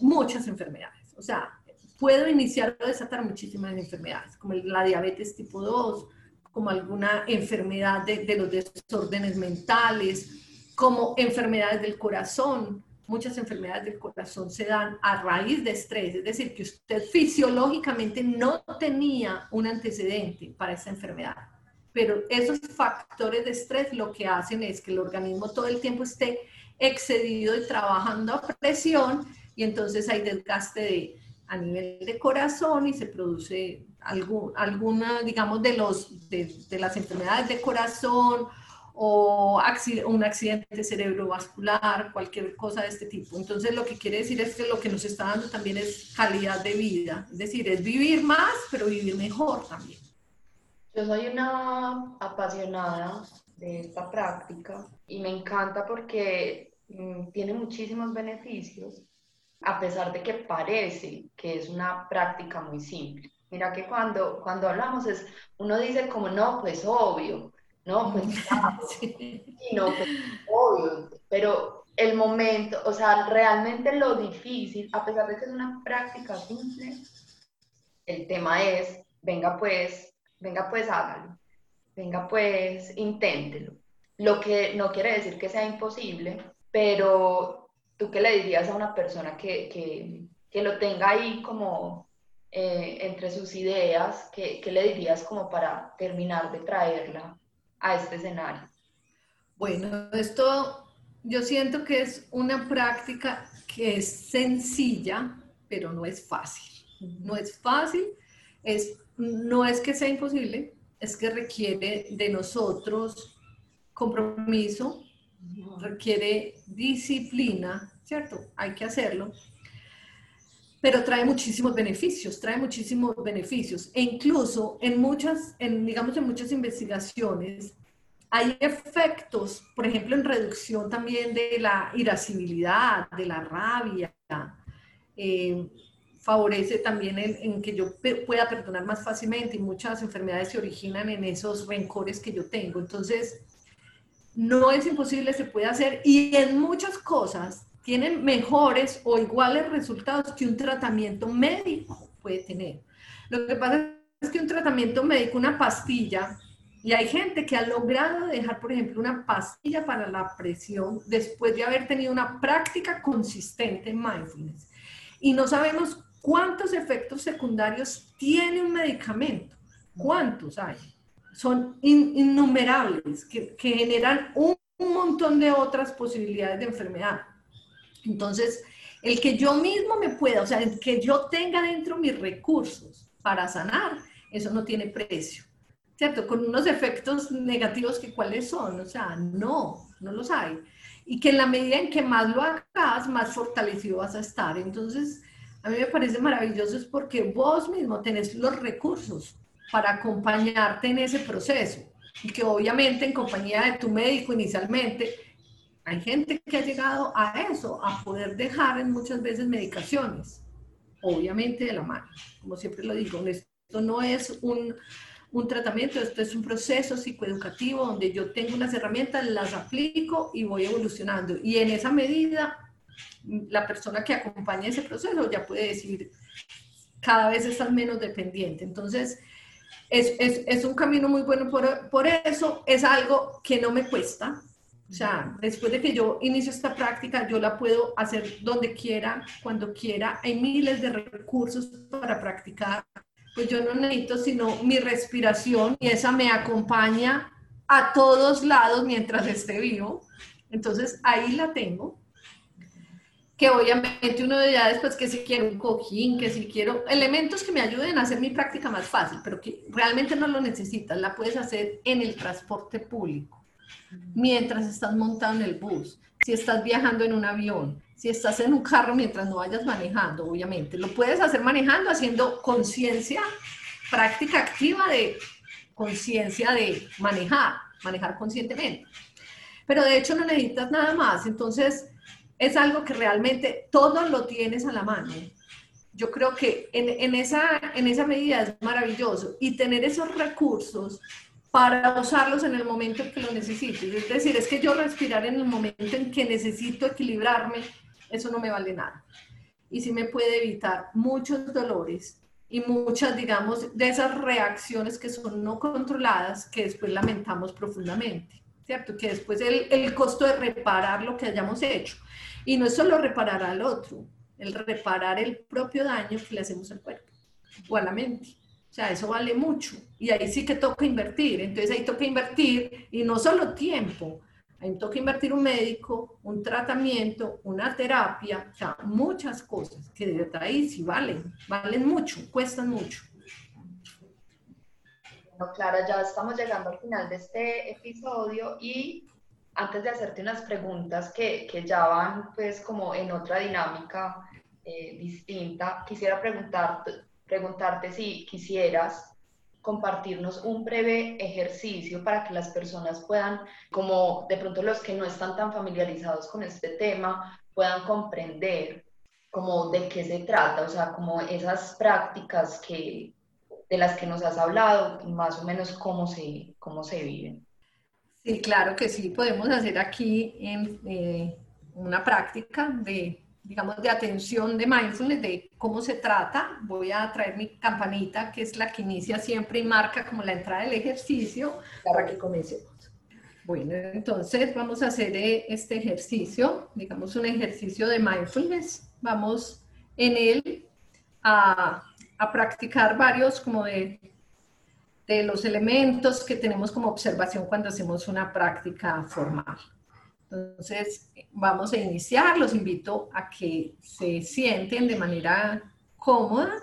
muchas enfermedades. O sea, puedo iniciar o desatar muchísimas enfermedades, como la diabetes tipo 2, como alguna enfermedad de, de los desórdenes mentales, como enfermedades del corazón. Muchas enfermedades del corazón se dan a raíz de estrés, es decir, que usted fisiológicamente no tenía un antecedente para esa enfermedad. Pero esos factores de estrés lo que hacen es que el organismo todo el tiempo esté excedido y trabajando a presión y entonces hay desgaste de, a nivel de corazón y se produce algún, alguna, digamos, de, los, de, las enfermedades de corazón o un accidente cerebrovascular, cualquier cosa de este tipo. Entonces, lo que quiere decir es que lo que nos está dando también es calidad de vida, es decir, es vivir más, pero vivir mejor también. Yo soy una apasionada de esta práctica y me encanta porque mm, tiene muchísimos beneficios a pesar de que parece que es una práctica muy simple. Mira que cuando, cuando hablamos es, uno dice como, no, pues obvio, no, pues sí. no, pues obvio, pero el momento, o sea, realmente lo difícil, a pesar de que es una práctica simple, el tema es, venga pues, venga pues hágalo, venga pues inténtelo. Lo que no quiere decir que sea imposible, pero ¿tú qué le dirías a una persona que, que, que lo tenga ahí como eh, entre sus ideas? ¿qué, ¿Qué le dirías como para terminar de traerla a este escenario? Bueno, esto yo siento que es una práctica que es sencilla, pero no es fácil. No es fácil, es, no es que sea imposible, es que requiere de nosotros compromiso, requiere disciplina, ¿cierto? Hay que hacerlo. Pero trae muchísimos beneficios, trae muchísimos beneficios. E incluso en muchas, en, digamos, en muchas investigaciones, hay efectos, por ejemplo, en reducción también de la irascibilidad, de la rabia. Eh, favorece también en, en, que yo pueda perdonar más fácilmente y muchas enfermedades se originan en esos rencores que yo tengo. Entonces, no es imposible, se puede hacer y en muchas cosas tienen mejores o iguales resultados que un tratamiento médico puede tener. Lo que pasa es que un tratamiento médico, una pastilla, y hay gente que ha logrado dejar, por ejemplo, una pastilla para la presión después de haber tenido una práctica consistente en mindfulness. Y no sabemos cuántos efectos secundarios tiene un medicamento. ¿Cuántos hay? Son innumerables, que, que generan un, un montón de otras posibilidades de enfermedad. Entonces, el que yo mismo me pueda, o sea, el que yo tenga dentro mis recursos para sanar, eso no tiene precio, ¿cierto? Con unos efectos negativos que cuáles son, o sea, no, no los hay. Y que en la medida en que más lo hagas, más fortalecido vas a estar. Entonces, a mí me parece maravilloso es porque vos mismo tenés los recursos para acompañarte en ese proceso. Y que obviamente en compañía de tu médico inicialmente, hay gente que ha llegado a eso, a poder dejar en muchas veces medicaciones, obviamente de la mano, como siempre lo digo, esto no es un, un tratamiento, esto es un proceso psicoeducativo donde yo tengo unas herramientas, las aplico y voy evolucionando. Y en esa medida, la persona que acompaña ese proceso ya puede decir, cada vez estás menos dependiente. Entonces, es, es, es un camino muy bueno por, por eso, es algo que no me cuesta, O sea, después de que yo inicio esta práctica, yo la puedo hacer donde quiera, cuando quiera. Hay miles de recursos para practicar. Pues yo no necesito sino mi respiración y esa me acompaña a todos lados mientras esté vivo. Entonces ahí la tengo. Que obviamente uno de ya después que si quiero un cojín, que si quiero elementos que me ayuden a hacer mi práctica más fácil, pero que realmente no lo necesitas, la puedes hacer en el transporte público, mientras estás montado en el bus, si estás viajando en un avión, si estás en un carro mientras no vayas manejando, obviamente. Lo puedes hacer manejando, haciendo conciencia, práctica activa de conciencia de manejar, manejar conscientemente. Pero de hecho no necesitas nada más. Entonces es algo que realmente todo lo tienes a la mano. Yo creo que en, en, esa, en esa medida es maravilloso. Y tener esos recursos para usarlos en el momento en que lo necesites. Es decir, es que yo respirar en el momento en que necesito equilibrarme, eso no me vale nada. Y sí me puede evitar muchos dolores y muchas, digamos, de esas reacciones que son no controladas que después lamentamos profundamente, ¿cierto? Que después el, el costo de reparar lo que hayamos hecho. Y no es solo reparar al otro, el reparar el propio daño que le hacemos al cuerpo o a la mente. O sea, eso vale mucho. Y ahí sí que toca invertir. Entonces ahí toca invertir y no solo tiempo, Ahí toca invertir un médico, un tratamiento, una terapia, o sea, muchas cosas que de ahí sí valen, valen mucho, cuestan mucho. Bueno, Clara, ya estamos llegando al final de este episodio y antes de hacerte unas preguntas que, que ya van pues como en otra dinámica eh, distinta, quisiera preguntarte, preguntarte si quisieras compartirnos un breve ejercicio para que las personas puedan, como de pronto los que no están tan familiarizados con este tema, puedan comprender como de qué se trata, o sea, como esas prácticas que, de las que nos has hablado, más o menos cómo se, cómo se viven. Sí, claro que sí, podemos hacer aquí en, eh, una práctica de digamos, de atención de mindfulness, de cómo se trata. Voy a traer mi campanita, que es la que inicia siempre y marca como la entrada del ejercicio, para que comencemos. Bueno, entonces vamos a hacer eh, este ejercicio, digamos un ejercicio de mindfulness. Vamos en él a, a practicar varios como de, de los elementos que tenemos como observación cuando hacemos una práctica formal. Entonces, vamos a iniciar. Los invito a que se sienten de manera cómoda,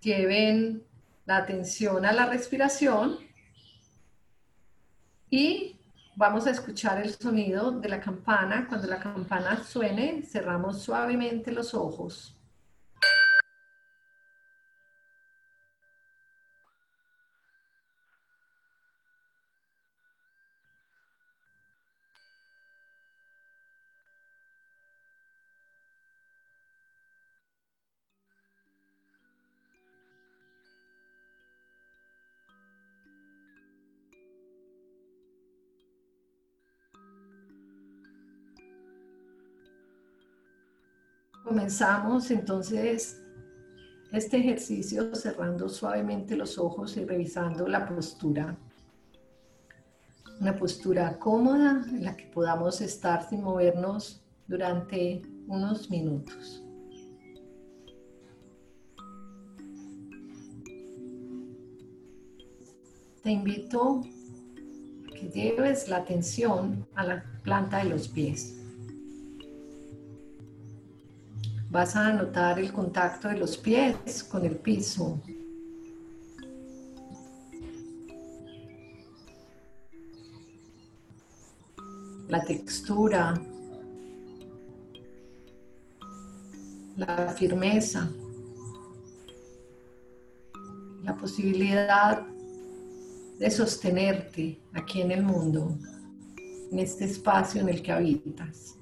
lleven la atención a la respiración y vamos a escuchar el sonido de la campana. Cuando la campana suene, cerramos suavemente los ojos. Comenzamos entonces este ejercicio cerrando suavemente los ojos y revisando la postura. Una postura cómoda en la que podamos estar sin movernos durante unos minutos. Te invito a que lleves la atención a la planta de los pies. Vas a notar el contacto de los pies con el piso. La textura. La firmeza. La posibilidad de sostenerte aquí en el mundo, en este espacio en el que habitas.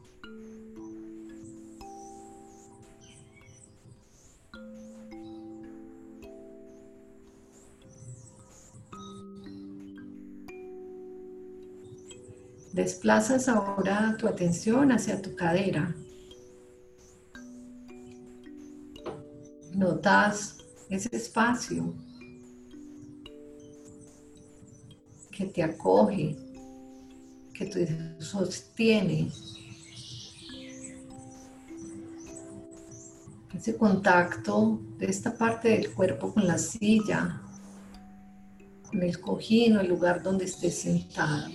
Desplazas ahora tu atención hacia tu cadera. Notas ese espacio que te acoge, que te sostiene. Ese contacto de esta parte del cuerpo con la silla, con el cojín o el lugar donde estés sentado.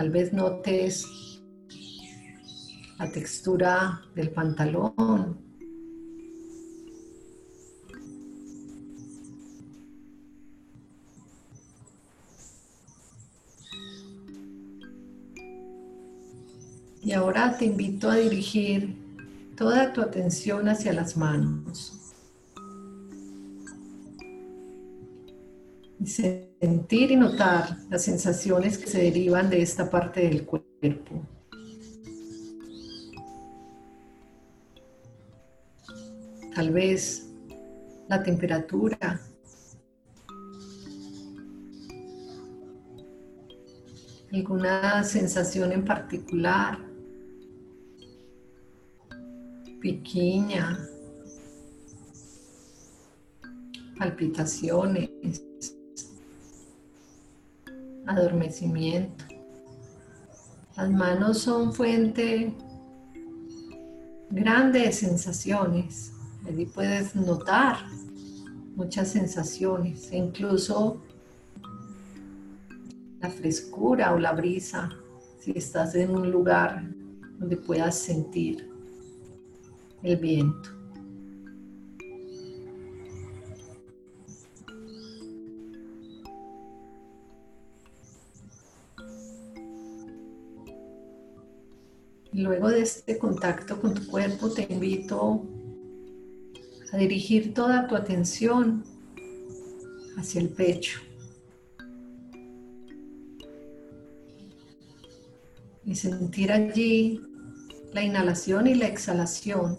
Tal vez notes la textura del pantalón. Y ahora te invito a dirigir toda tu atención hacia las manos. Sentir y notar las sensaciones que se derivan de esta parte del cuerpo. Tal vez la temperatura. Alguna sensación en particular. Pequeña. Palpitaciones adormecimiento. Las manos son fuente grande de sensaciones. Allí puedes notar muchas sensaciones, e incluso la frescura o la brisa, si estás en un lugar donde puedas sentir el viento. Luego de este contacto con tu cuerpo, te invito a dirigir toda tu atención hacia el pecho. Y sentir allí la inhalación y la exhalación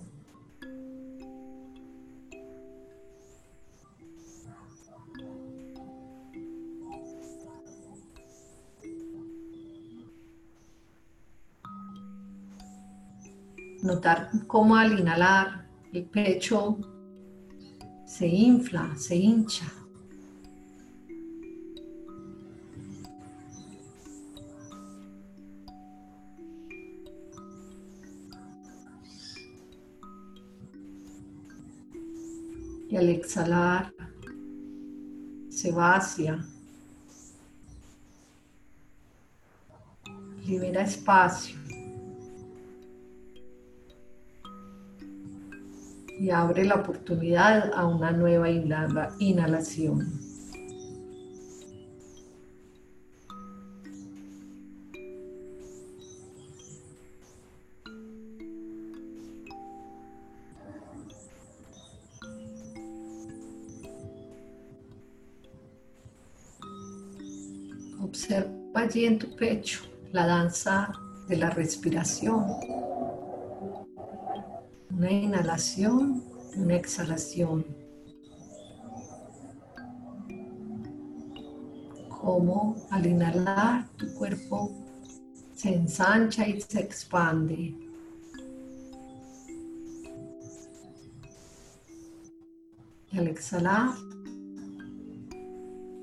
Notar cómo al inhalar el pecho se infla, se hincha. Y al exhalar se vacía. Libera espacio. Y abre la oportunidad a una nueva inhalación. Observa allí en tu pecho la danza de la respiración una inhalación, una exhalación. Como al inhalar tu cuerpo se ensancha y se expande. Y al exhalar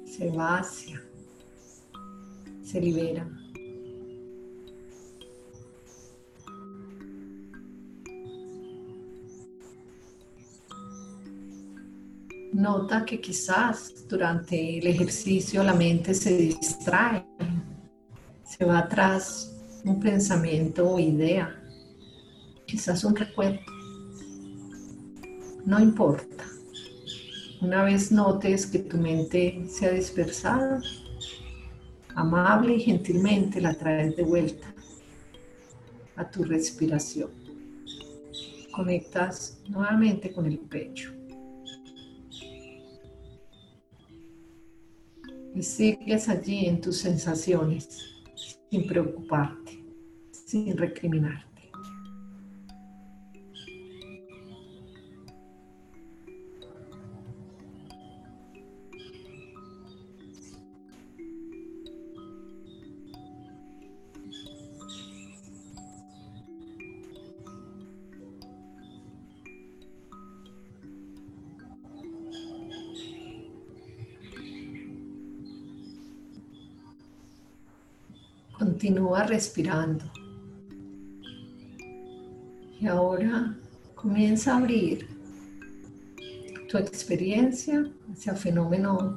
se vacía, se libera. Nota que quizás durante el ejercicio la mente se distrae, se va atrás un pensamiento o idea, quizás un recuerdo. No importa. Una vez notes que tu mente se ha dispersado, amable y gentilmente la traes de vuelta a tu respiración. Conectas nuevamente con el pecho. Y sigues allí en tus sensaciones sin preocuparte, sin recriminarte. Continúa respirando. Y ahora comienza a abrir tu experiencia hacia fenómenos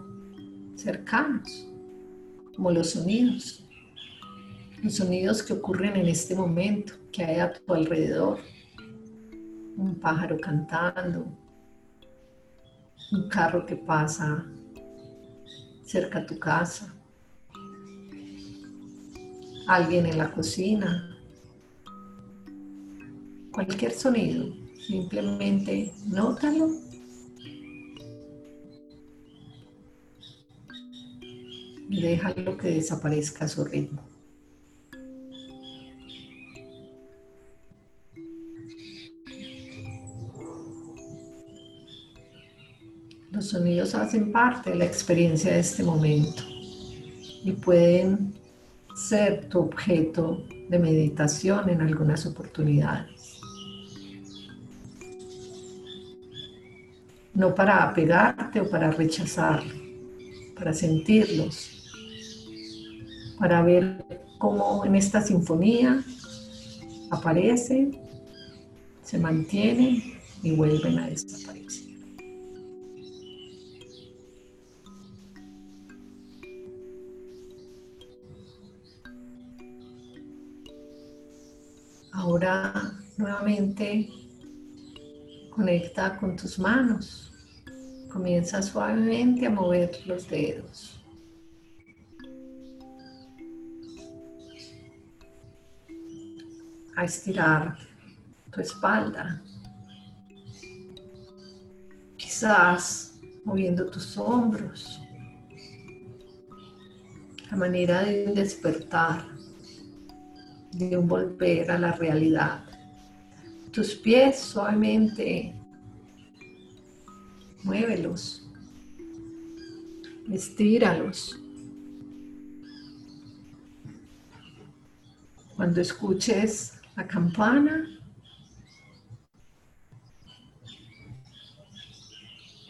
cercanos, como los sonidos. Los sonidos que ocurren en este momento, que hay a tu alrededor. Un pájaro cantando, un carro que pasa cerca a tu casa, alguien en la cocina, cualquier sonido, simplemente nótalo. Déjalo que desaparezca a su ritmo. Los sonidos hacen parte de la experiencia de este momento y pueden ser tu objeto de meditación en algunas oportunidades. No para apegarte o para rechazar, para sentirlos, para ver cómo en esta sinfonía aparecen, se mantienen y vuelven a desaparecer. Ahora nuevamente conecta con tus manos. Comienza suavemente a mover los dedos. A estirar tu espalda. Quizás moviendo tus hombros. La manera de despertar de un volver a la realidad. Tus pies suavemente muévelos, estíralos. Cuando escuches la campana,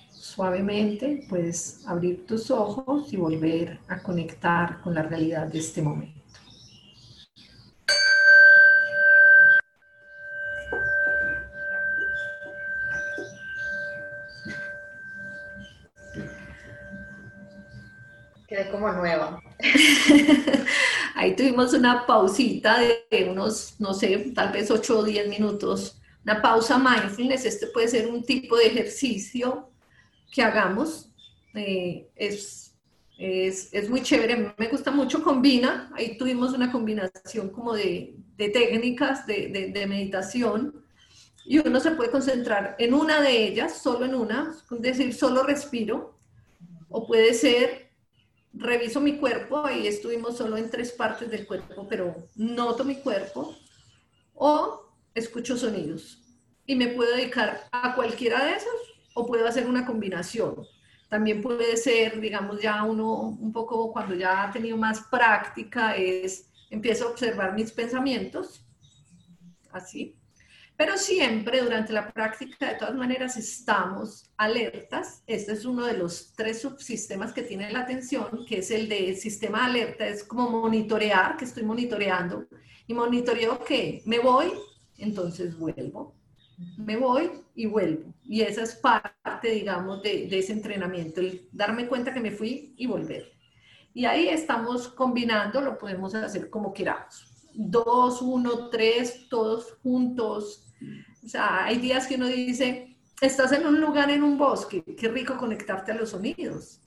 suavemente puedes abrir tus ojos y volver a conectar con la realidad de este momento. Como nueva. Ahí tuvimos una pausita de unos, no sé, tal vez 8 o 10 minutos, una pausa mindfulness. Este puede ser un tipo de ejercicio que hagamos. Eh, es, es, muy chévere, me gusta mucho, combina. Ahí tuvimos una combinación como de, técnicas de, de meditación y uno se puede concentrar en una de ellas, solo en una, es decir, solo respiro, o puede ser reviso mi cuerpo, ahí estuvimos solo en tres partes del cuerpo, pero noto mi cuerpo, o escucho sonidos. Y me puedo dedicar a cualquiera de esos o puedo hacer una combinación. También puede ser, digamos, ya uno un poco cuando ya ha tenido más práctica, es empiezo a observar mis pensamientos, así, pero siempre durante la práctica, de todas maneras, estamos alertas. Este es uno de los tres subsistemas que tiene la atención, que es el de sistema alerta, es como monitorear, que estoy monitoreando. Y monitoreo que me voy, entonces vuelvo. Me voy y vuelvo. Y esa es parte, digamos, de, de ese entrenamiento, el darme cuenta que me fui y volver. Y ahí estamos combinando, lo podemos hacer como queramos. Dos, uno, tres, todos juntos, o sea, hay días que uno dice, estás en un lugar, en un bosque, qué rico conectarte a los sonidos.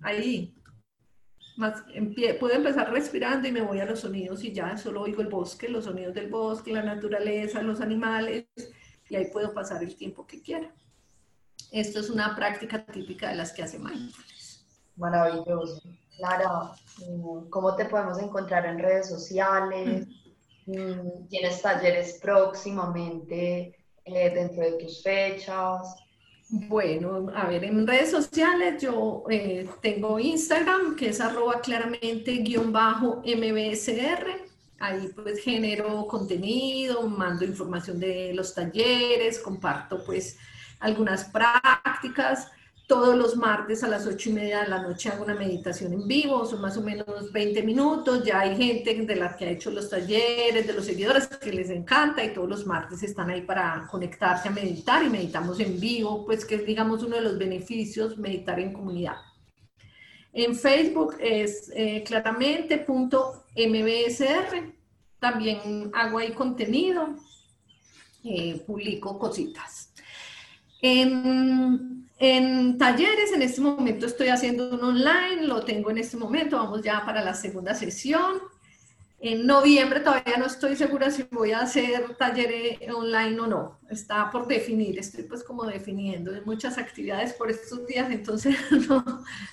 Ahí. Más, puedo empezar respirando y me voy a los sonidos y ya solo oigo el bosque, los sonidos del bosque, la naturaleza, los animales, y ahí puedo pasar el tiempo que quiera. Esto es una práctica típica de las que hace mindfulness. Maravilloso. Clara, ¿cómo te podemos encontrar en redes sociales? ¿Tienes talleres próximamente eh, dentro de tus fechas? Bueno, a ver, en redes sociales yo eh, tengo Instagram, que es arroba claramente guion bajo MBSR. Ahí pues genero contenido, mando información de los talleres, comparto pues algunas prácticas. Todos los martes a las ocho y media de la noche hago una meditación en vivo, son más o menos 20 minutos. Ya hay gente de la que ha hecho los talleres, de los seguidores que les encanta y todos los martes están ahí para conectarse a meditar y meditamos en vivo, pues que es, digamos, uno de los beneficios meditar en comunidad. En Facebook es eh, claramente punto mbsr. También hago ahí contenido, eh, publico cositas. En, en talleres, en este momento estoy haciendo un online, lo tengo en este momento, vamos ya para la segunda sesión. En noviembre todavía no estoy segura si voy a hacer taller online o no. Está por definir, estoy pues como definiendo de muchas actividades por estos días, entonces no,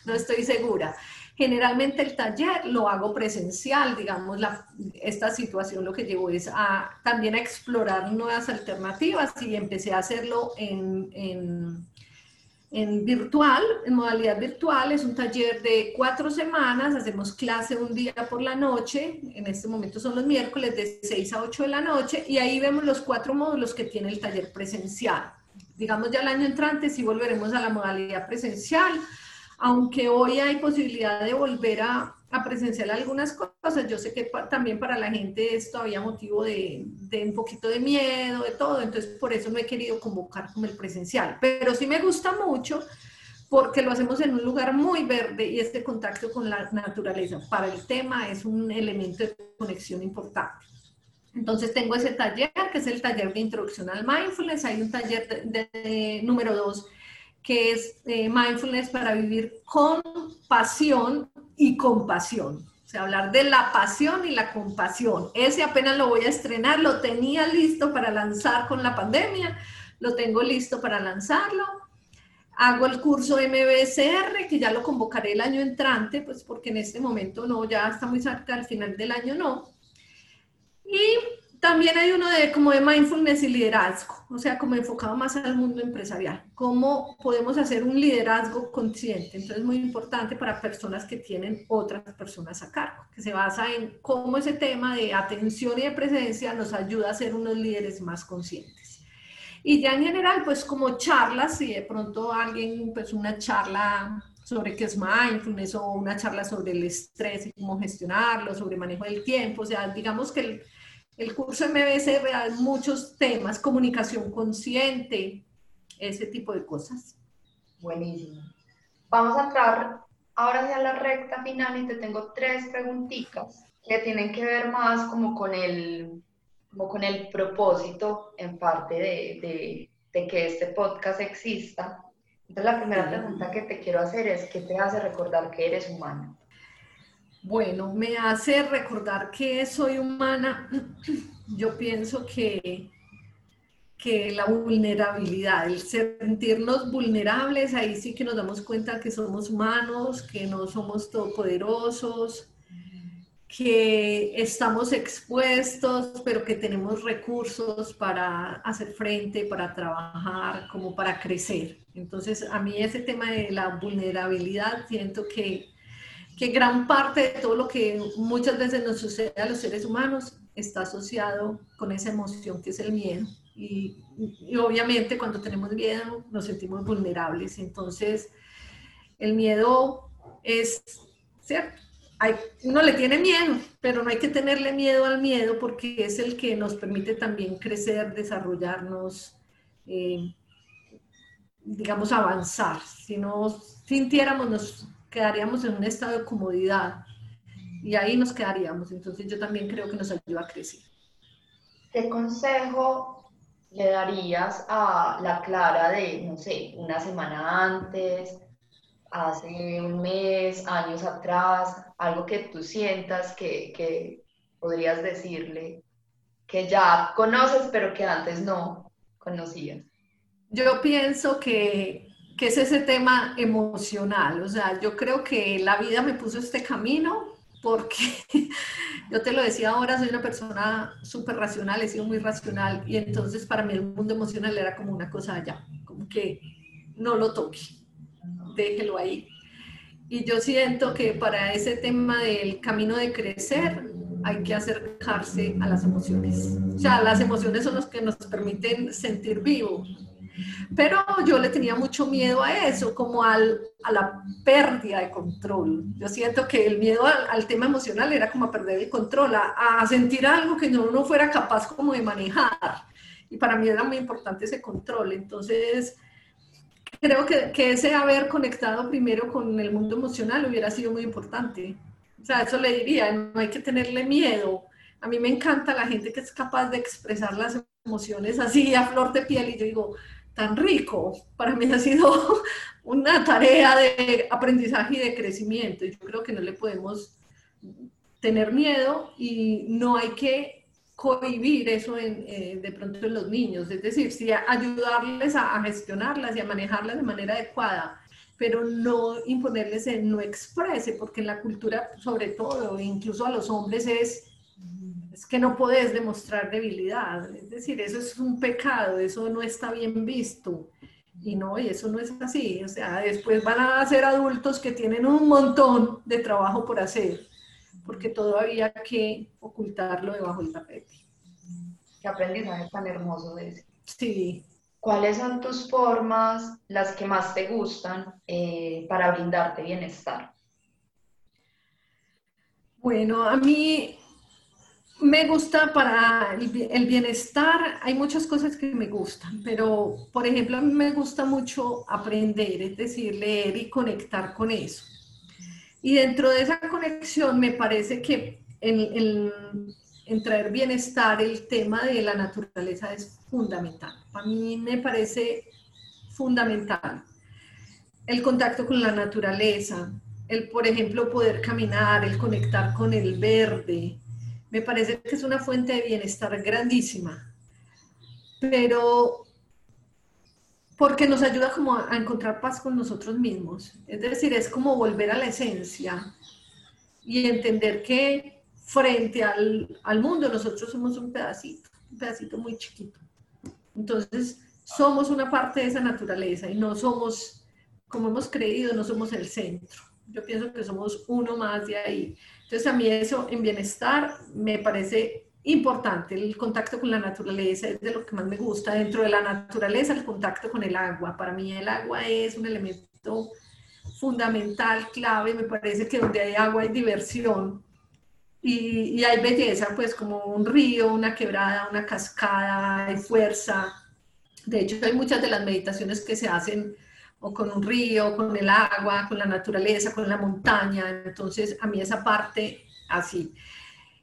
no estoy segura. Generalmente el taller lo hago presencial, digamos, la, esta situación lo que llevó es a también a explorar nuevas alternativas y empecé a hacerlo en, en en virtual, en modalidad virtual, es un taller de cuatro semanas, hacemos clase un día por la noche, en este momento son los miércoles de 6 a 8 de la noche, y ahí vemos los cuatro módulos que tiene el taller presencial. Digamos ya el año entrante sí volveremos a la modalidad presencial, aunque hoy hay posibilidad de volver a, a presenciar algunas cosas. Yo sé que también para la gente es todavía motivo de, de, un poquito de miedo, de todo, entonces por eso no he querido convocar como el presencial. Pero sí me gusta mucho porque lo hacemos en un lugar muy verde y este contacto con la naturaleza para el tema es un elemento de conexión importante. Entonces tengo ese taller, que es el taller de introducción al mindfulness. Hay un taller de, número dos, que es eh, mindfulness para vivir con pasión y compasión. O sea, hablar de la pasión y la compasión. Ese apenas lo voy a estrenar, lo tenía listo para lanzar con la pandemia, lo tengo listo para lanzarlo. Hago el curso MBSR, que ya lo convocaré el año entrante, pues porque en este momento no, ya está muy cerca, al final del año no. Y también hay uno de como de mindfulness y liderazgo, o sea, como enfocado más al mundo empresarial. ¿Cómo podemos hacer un liderazgo consciente? Entonces, muy importante para personas que tienen otras personas a cargo, que se basa en cómo ese tema de atención y de presencia nos ayuda a ser unos líderes más conscientes. Y ya en general, pues como charlas, si de pronto alguien, pues una charla sobre qué es mindfulness o una charla sobre el estrés y cómo gestionarlo, sobre manejo del tiempo, o sea, digamos que el, el curso MBC real muchos temas, comunicación consciente, ese tipo de cosas. Buenísimo. Vamos a entrar ahora hacia la recta final y te tengo tres preguntitas que tienen que ver más como con el, como con el propósito en parte de, de, de que este podcast exista. Entonces la primera pregunta que te quiero hacer es, ¿qué te hace recordar que eres humano? Bueno, me hace recordar que soy humana. Yo pienso que, que la vulnerabilidad, el sentirnos vulnerables, ahí sí que nos damos cuenta que somos humanos, que no somos todopoderosos, que estamos expuestos, pero que tenemos recursos para hacer frente, para trabajar, como para crecer. Entonces, a mí ese tema de la vulnerabilidad, siento que que gran parte de todo lo que muchas veces nos sucede a los seres humanos está asociado con esa emoción que es el miedo. Y, obviamente cuando tenemos miedo nos sentimos vulnerables. Entonces, el miedo es, ¿cierto? Hay, uno le tiene miedo, pero no hay que tenerle miedo al miedo porque es el que nos permite también crecer, desarrollarnos, eh, digamos, avanzar. Si no sintiéramos, nos quedaríamos en un estado de comodidad y ahí nos quedaríamos. Entonces yo también creo que nos ayuda a crecer. ¿Qué consejo le darías a la Clara de, no sé, una semana antes, hace un mes, años atrás, algo que tú sientas que, que podrías decirle que ya conoces pero que antes no conocías? Yo pienso que que es ese tema emocional. O sea, yo creo que la vida me puso este camino porque yo te lo decía ahora, soy una persona súper racional, he sido muy racional y entonces para mí el mundo emocional era como una cosa allá, como que no lo toque, déjelo ahí. Y yo siento que para ese tema del camino de crecer hay que acercarse a las emociones. O sea, las emociones son las que nos permiten sentir vivos Pero yo le tenía mucho miedo a eso, como al, a la pérdida de control. Yo siento que el miedo al, tema emocional era como a perder el control, a, a sentir algo que no, no fuera capaz como de manejar. Y para mí era muy importante ese control. Entonces, creo que, que, ese haber conectado primero con el mundo emocional hubiera sido muy importante. O sea, eso le diría, no hay que tenerle miedo. A mí me encanta la gente que es capaz de expresar las emociones así a flor de piel y yo digo, tan rico. Para mí ha sido una tarea de aprendizaje y de crecimiento. Yo creo que no le podemos tener miedo y no hay que cohibir eso eh, de pronto en los niños, es decir, sí ayudarles a, gestionarlas y a manejarlas de manera adecuada, pero no imponerles el no exprese, porque en la cultura, sobre todo, incluso a los hombres, es, es que no puedes demostrar debilidad, es decir, eso es un pecado, eso no está bien visto. Y no, y eso no es así. O sea, después van a ser adultos que tienen un montón de trabajo por hacer porque todavía hay que ocultarlo debajo del tapete. Qué aprendizaje tan hermoso ese. Sí. ¿Cuáles son tus formas, las que más te gustan eh, para brindarte bienestar? Bueno, a mí me gusta para el bienestar, hay muchas cosas que me gustan, pero por ejemplo a mí me gusta mucho aprender, es decir, leer y conectar con eso. Y dentro de esa conexión me parece que en, traer bienestar el tema de la naturaleza es fundamental. A mí me parece fundamental el contacto con la naturaleza, el, por ejemplo, poder caminar, el conectar con el verde. Me parece que es una fuente de bienestar grandísima. Pero porque nos ayuda como a encontrar paz con nosotros mismos. Es decir, es como volver a la esencia y entender que frente al, al mundo nosotros somos un pedacito, un pedacito muy chiquito. Entonces, somos una parte de esa naturaleza y no somos, como hemos creído, no somos el centro. Yo pienso que somos uno más de ahí. Entonces, a mí eso en bienestar me parece importante, el contacto con la naturaleza es de lo que más me gusta. Dentro de la naturaleza, el contacto con el agua. Para mí el agua es un elemento fundamental, clave. Me parece que donde hay agua hay diversión y, y hay belleza, pues como un río, una quebrada, una cascada, hay fuerza. De hecho, hay muchas de las meditaciones que se hacen o con un río, con el agua, con la naturaleza, con la montaña. Entonces, a mí esa parte así.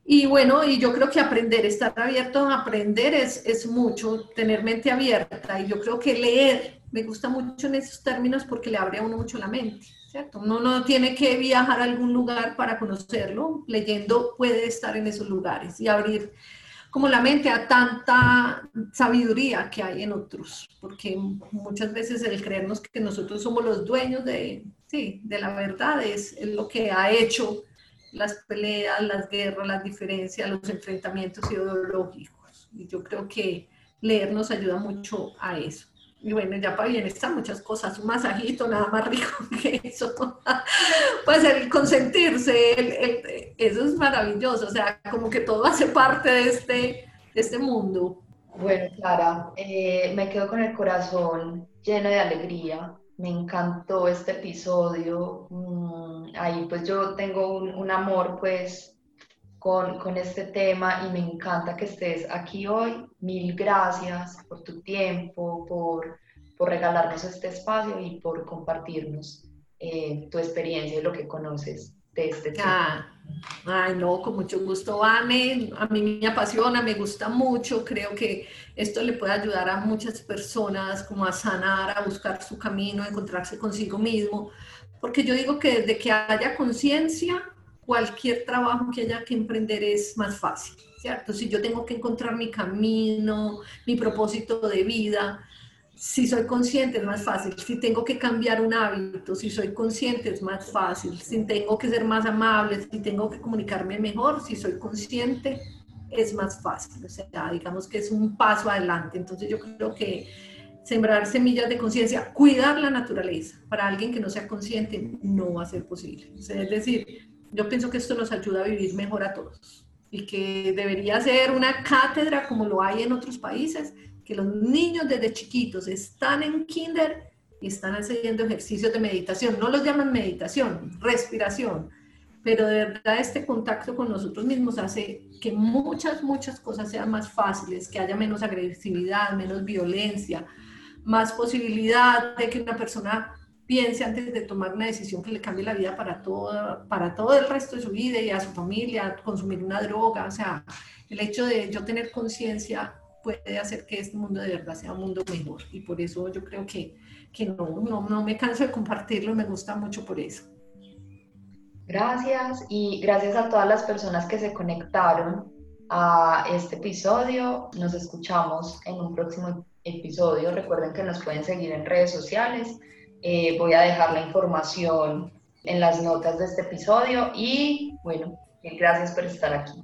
Y bueno, y yo creo que aprender, estar abierto a aprender es, es mucho, tener mente abierta. Y yo creo que leer me gusta mucho en esos términos porque le abre a uno mucho la mente, ¿cierto? Uno no tiene que viajar a algún lugar para conocerlo, leyendo puede estar en esos lugares y abrir como la mente a tanta sabiduría que hay en otros, porque muchas veces el creernos que nosotros somos los dueños de, sí, de la verdad es, es lo que ha hecho las peleas, las guerras, las diferencias, los enfrentamientos ideológicos. Y yo creo que leer nos ayuda mucho a eso. Y bueno, ya para bien están muchas cosas, un masajito nada más rico que eso. pues el consentirse, eso es maravilloso, o sea, como que todo hace parte de este, de este mundo. Bueno, Clara, eh, me quedo con el corazón lleno de alegría me encantó este episodio. Mm, ahí pues yo tengo un, amor pues con, con, este tema y me encanta que estés aquí hoy. Mil gracias por tu tiempo, por, por regalarnos este espacio y por compartirnos eh, tu experiencia y lo que conoces de este tema. Ay, no, con mucho gusto, Vane. A mí me apasiona, me gusta mucho. Creo que esto le puede ayudar a muchas personas como a sanar, a buscar su camino, a encontrarse consigo mismo. Porque yo digo que desde que haya conciencia, cualquier trabajo que haya que emprender es más fácil, ¿cierto? Si yo tengo que encontrar mi camino, mi propósito de vida, si soy consciente es más fácil, si tengo que cambiar un hábito, si soy consciente es más fácil, si tengo que ser más amable, si tengo que comunicarme mejor, si soy consciente es más fácil, o sea, digamos que es un paso adelante. Entonces yo creo que sembrar semillas de conciencia, cuidar la naturaleza, para alguien que no sea consciente no va a ser posible. es decir, yo pienso que esto nos ayuda a vivir mejor a todos y que debería ser una cátedra como lo hay en otros países que los niños desde chiquitos están en kinder y están haciendo ejercicios de meditación. No los llaman meditación, respiración, pero de verdad este contacto con nosotros mismos hace que muchas, muchas cosas sean más fáciles, que haya menos agresividad, menos violencia, más posibilidad de que una persona piense antes de tomar una decisión que le cambie la vida para todo, para todo el resto de su vida y a su familia, consumir una droga, o sea, el hecho de yo tener conciencia puede hacer que este mundo de verdad sea un mundo mejor y por eso yo creo que, que no, no, no me canso de compartirlo, me gusta mucho por eso. Gracias y gracias a todas las personas que se conectaron a este episodio. Nos escuchamos en un próximo episodio. Recuerden que nos pueden seguir en redes sociales. Eh, voy a dejar la información en las notas de este episodio y bueno, gracias por estar aquí.